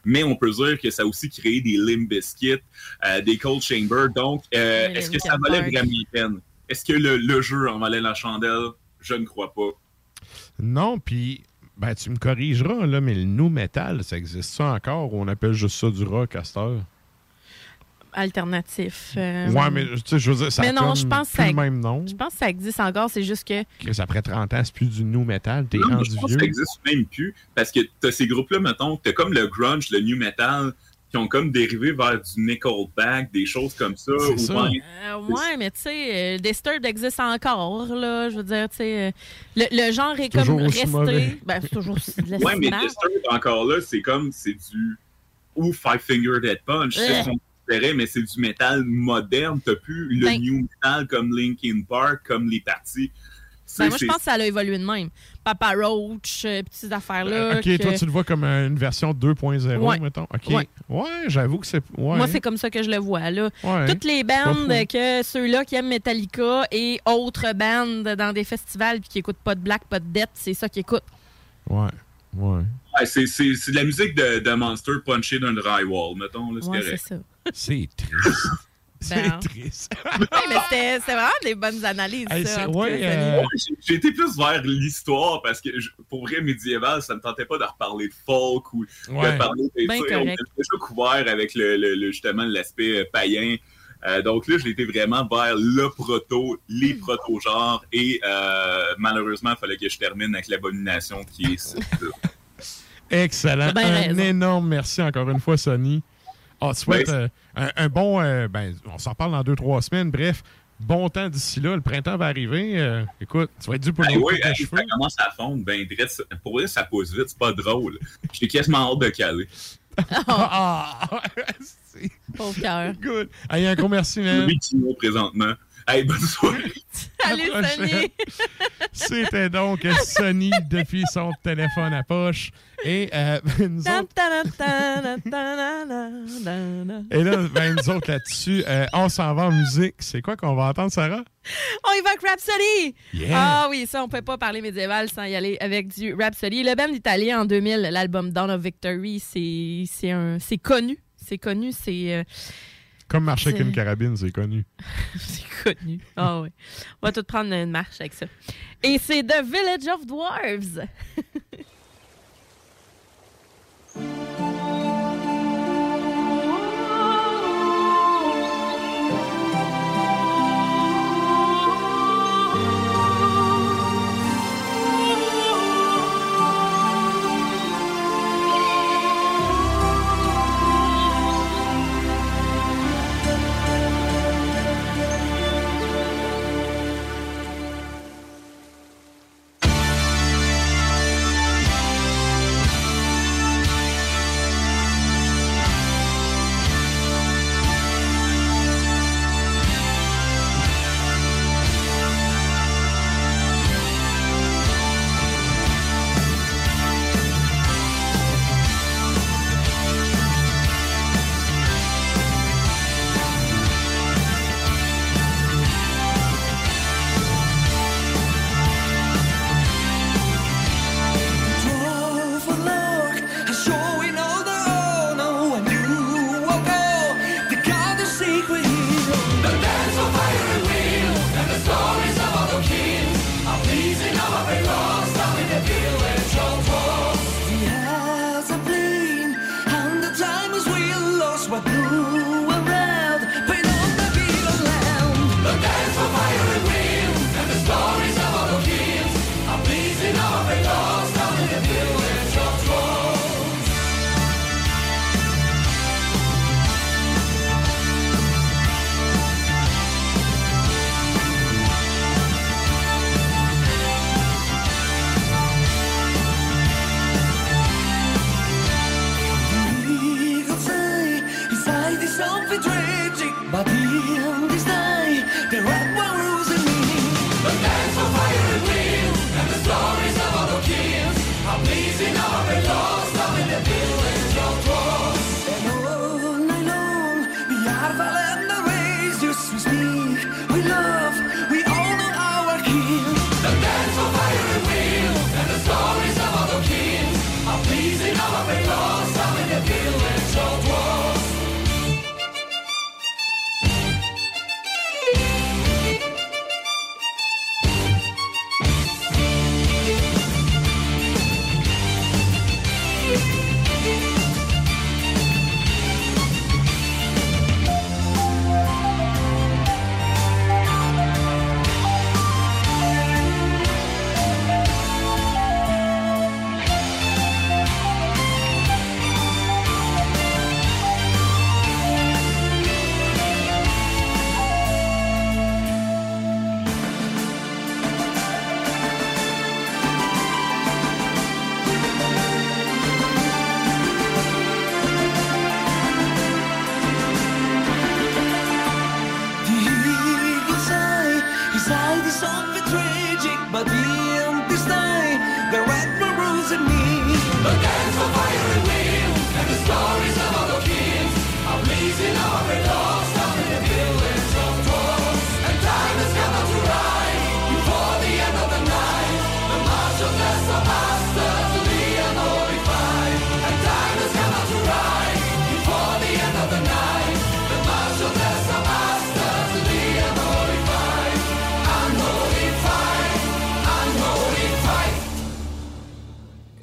Speaker 19: Mais on peut dire que ça a aussi créé des Limp Bizkit, euh, des Cold Chamber. Donc, euh, est-ce que ça valait vraiment la peine? Est-ce que le, le jeu en valait la chandelle? Je ne crois pas.
Speaker 1: Non, puis, ben, tu me corrigeras, là, mais le new metal, ça existe ça encore ou on appelle juste ça du rock à cette heure?
Speaker 2: Alternatif. euh,
Speaker 1: Ouais, mais tu sais, je veux dire, ça
Speaker 2: Mais non, je pense que
Speaker 1: plus
Speaker 2: ça-
Speaker 1: le même nom.
Speaker 2: Je pense que ça existe encore, c'est juste que.
Speaker 1: Chris, après 30 ans, c'est plus du new metal, t'es rendu
Speaker 19: je pense
Speaker 1: vieux.
Speaker 19: que ça existe même plus parce que t'as ces groupes-là, mettons, t'as comme le grunge, le new metal, qui ont comme dérivé vers du Nickelback, des choses comme ça.
Speaker 1: C'est
Speaker 19: ou
Speaker 1: ça.
Speaker 19: bien-
Speaker 2: Euh, ouais, mais tu sais, euh, Disturbed existe encore, là. Je veux dire, tu sais, euh, le, le genre est
Speaker 1: Toujours
Speaker 2: comme resté.
Speaker 1: mauvais.
Speaker 2: Ben, c'est toujours de la
Speaker 19: Ouais, mais. Disturbed, encore là, c'est comme, c'est du. Ou Five Finger Dead Punch, c'est
Speaker 2: Ouais.
Speaker 19: ce qu'on considérait, mais c'est du métal moderne. T'as plus le
Speaker 2: Ben-
Speaker 19: new metal comme Linkin Park, comme les parties.
Speaker 2: Ben, moi, je pense que ça a évolué de même. Papa Roach, euh, ces affaires-là.
Speaker 1: ok,
Speaker 2: que-
Speaker 1: toi, tu le vois comme une version 2.0,
Speaker 2: Ouais.
Speaker 1: mettons. Ok.
Speaker 2: Ouais.
Speaker 1: Ouais, j'avoue que c'est. Ouais.
Speaker 2: Moi, c'est comme ça que je le vois. Là.
Speaker 1: Ouais.
Speaker 2: Toutes les bandes que ceux-là qui aiment Metallica et autres bandes dans des festivals puis qui écoutent pas de Black, pas de Death, c'est ça qu'ils écoutent.
Speaker 1: Ouais. Ouais.
Speaker 19: Ouais, c'est- c'est c'est de la musique de, de Monster punchée d'un drywall, mettons. C'est
Speaker 2: ça.
Speaker 1: C'est triste. C'est
Speaker 2: Ben.
Speaker 1: triste.
Speaker 2: Ouais, mais c'était c'était vraiment des bonnes analyses.
Speaker 1: Hey,
Speaker 2: ça,
Speaker 1: ouais,
Speaker 2: cas,
Speaker 1: euh,
Speaker 19: Ouais, j'ai- été plus vers l'histoire parce que je- pour vrai médiéval, ça me tentait pas de reparler de folk ou
Speaker 1: Ouais.
Speaker 19: de parler de
Speaker 2: Ben
Speaker 19: on était déjà couvert avec le, le- le- justement l'aspect euh, païen. Euh, donc là, j'ai été vraiment vers le proto, les proto-genres et euh, malheureusement, il fallait que je termine avec l'abomination qui est ça.
Speaker 1: Excellent. Un
Speaker 2: raison.
Speaker 1: énorme merci encore une fois, Sonny. On te souhaite
Speaker 19: Ouais.
Speaker 1: euh, un, un bon. euh, ben, on s'en parle dans deux, trois semaines. Bref, bon temps d'ici là. Le printemps va arriver. Euh, écoute, tu vas être dû pour
Speaker 19: Ben oui,
Speaker 1: de
Speaker 19: hey,
Speaker 1: cheveux.
Speaker 19: ça commence à fondre. Ben, drette, pour vrai, ça pousse vite, c'est pas drôle. J'étais quasiment hâte de caler.
Speaker 1: Ah!
Speaker 2: Pauvre cœur.
Speaker 1: Good. Hey, un gros merci, man.
Speaker 19: Oui, présentement. Hey, bonne soirée.
Speaker 2: Salut. Sonny!
Speaker 1: C'était donc Sonny depuis son téléphone à poche. Et euh, nous autres, et là, ben, nous autres là-dessus, euh, on s'en va en musique. C'est quoi qu'on va entendre, Sarah?
Speaker 2: On y va avec Rhapsody!
Speaker 1: Yeah.
Speaker 2: Ah oui, ça, on peut pas parler médiéval sans y aller avec du Rhapsody. Le band italien en 2000, l'album Dawn of Victory, c'est c'est un- c'est connu. C'est connu, c'est euh,
Speaker 1: Comme marcher avec une carabine, c'est connu.
Speaker 2: c'est connu. Ah oui. On va tout prendre une marche avec ça. Et c'est The Village of Dwarves.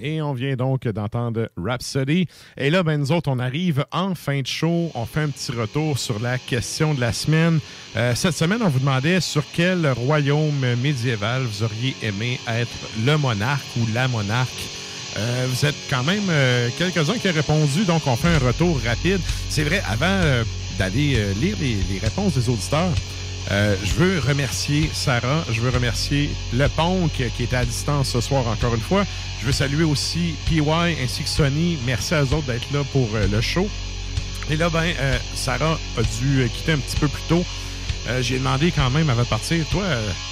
Speaker 1: Et on vient donc d'entendre Rhapsody. Et là, ben, nous autres, on arrive en fin de show. On fait un petit retour sur la question de la semaine. Euh, cette semaine, on vous demandait sur quel royaume médiéval vous auriez aimé être le monarque ou la monarque. Euh, vous êtes quand même euh, quelques-uns qui ont répondu, donc on fait un retour rapide. C'est vrai, avant d'aller lire les réponses des auditeurs, euh, je veux remercier Sarah, je veux remercier Le Ponk qui était à distance ce soir encore une fois. Je veux saluer aussi PY ainsi que Sony. Merci à eux autres d'être là pour euh, le show. Et là, ben, euh, Sarah a dû quitter un petit peu plus tôt. J'ai demandé quand même avant de partir, toi,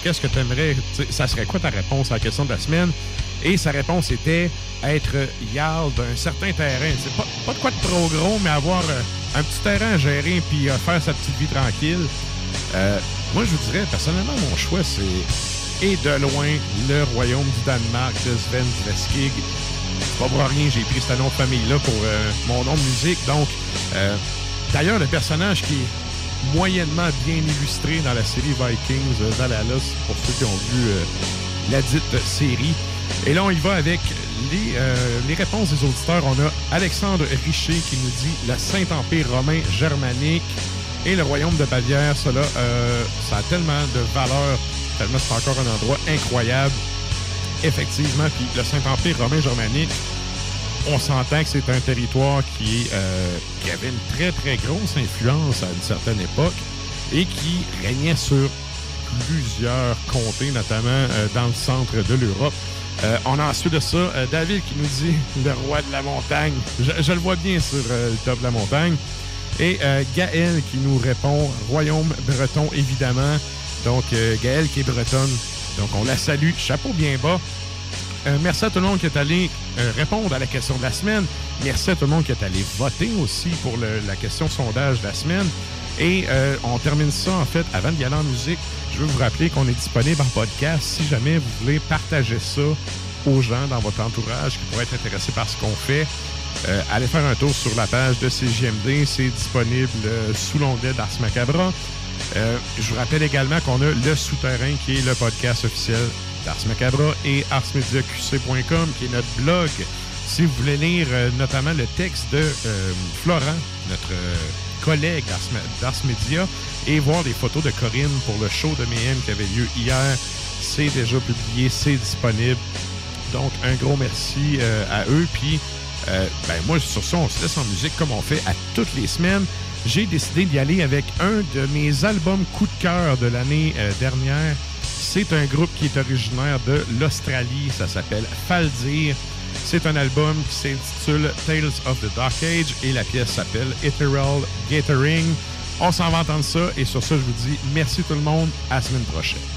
Speaker 1: qu'est-ce que tu aimerais, ça serait quoi ta réponse à la question de la semaine? Et sa réponse était être Jarl d'un certain terrain. C'est pas, pas de quoi de trop gros, mais avoir un petit terrain à gérer puis faire sa petite vie tranquille. Euh, moi, je vous dirais, personnellement, mon choix, c'est et de loin le royaume du Danemark de Sven Sveskig. Pas pour rien, j'ai pris ce nom de famille-là pour euh, mon nom de musique. Donc, euh, d'ailleurs, le personnage qui est moyennement bien illustré dans la série Vikings c'est pour ceux qui ont vu la dite série. Et là, on y va avec les, les réponses des auditeurs. On a Alexandre Richer qui nous dit le Saint-Empire romain germanique et le royaume de Bavière. Cela, euh, ça a tellement de valeur, tellement c'est encore un endroit incroyable. Effectivement, puis le Saint-Empire romain germanique, on s'entend que c'est un territoire qui, euh, avait une très, très grosse influence à une certaine époque et qui régnait sur plusieurs comtés, notamment euh, dans le centre de l'Europe. On a ensuite de ça David qui nous dit le roi de la montagne. Je, le vois bien sur le top de la montagne. Et euh, Gaël qui nous répond royaume breton, évidemment. Donc, euh, Gaël qui est bretonne. Donc, on la salue. Chapeau bien bas. Euh, merci à tout le monde qui est allé euh, répondre à la question de la semaine. Merci à tout le monde qui est allé voter aussi pour le- la question sondage de la semaine. Et euh, on termine ça, en fait, avant d'y aller en musique. Je veux vous rappeler qu'on est disponible en podcast. Si jamais vous voulez partager ça aux gens dans votre entourage qui pourraient être intéressés par ce qu'on fait, euh, allez faire un tour sur la page de CGMD. C'est disponible euh, sous l'onglet d'Ars Macabra. Euh, je vous rappelle également qu'on a Le Souterrain, qui est le podcast officiel d'Ars Macabra, et arsmediaqc.com, qui est notre blog. Si vous voulez lire notamment le texte de Florent, notre collègue d'Ars Media, et voir les photos de Corinne pour le show de Mayhem qui avait lieu hier, c'est déjà publié, c'est disponible. Donc, un gros merci à eux. Puis, euh, ben moi, sur ça, on se laisse en musique comme on fait à toutes les semaines. J'ai décidé d'y aller avec un de mes albums coup de cœur de l'année euh, dernière. C'est un groupe qui est originaire de l'Australie. Ça s'appelle Faldir. C'est un album qui s'intitule Tales of the Dark Age et la pièce s'appelle Ethereal Gathering. On s'en va entendre ça et sur ça, je vous dis merci tout le monde. À la semaine prochaine.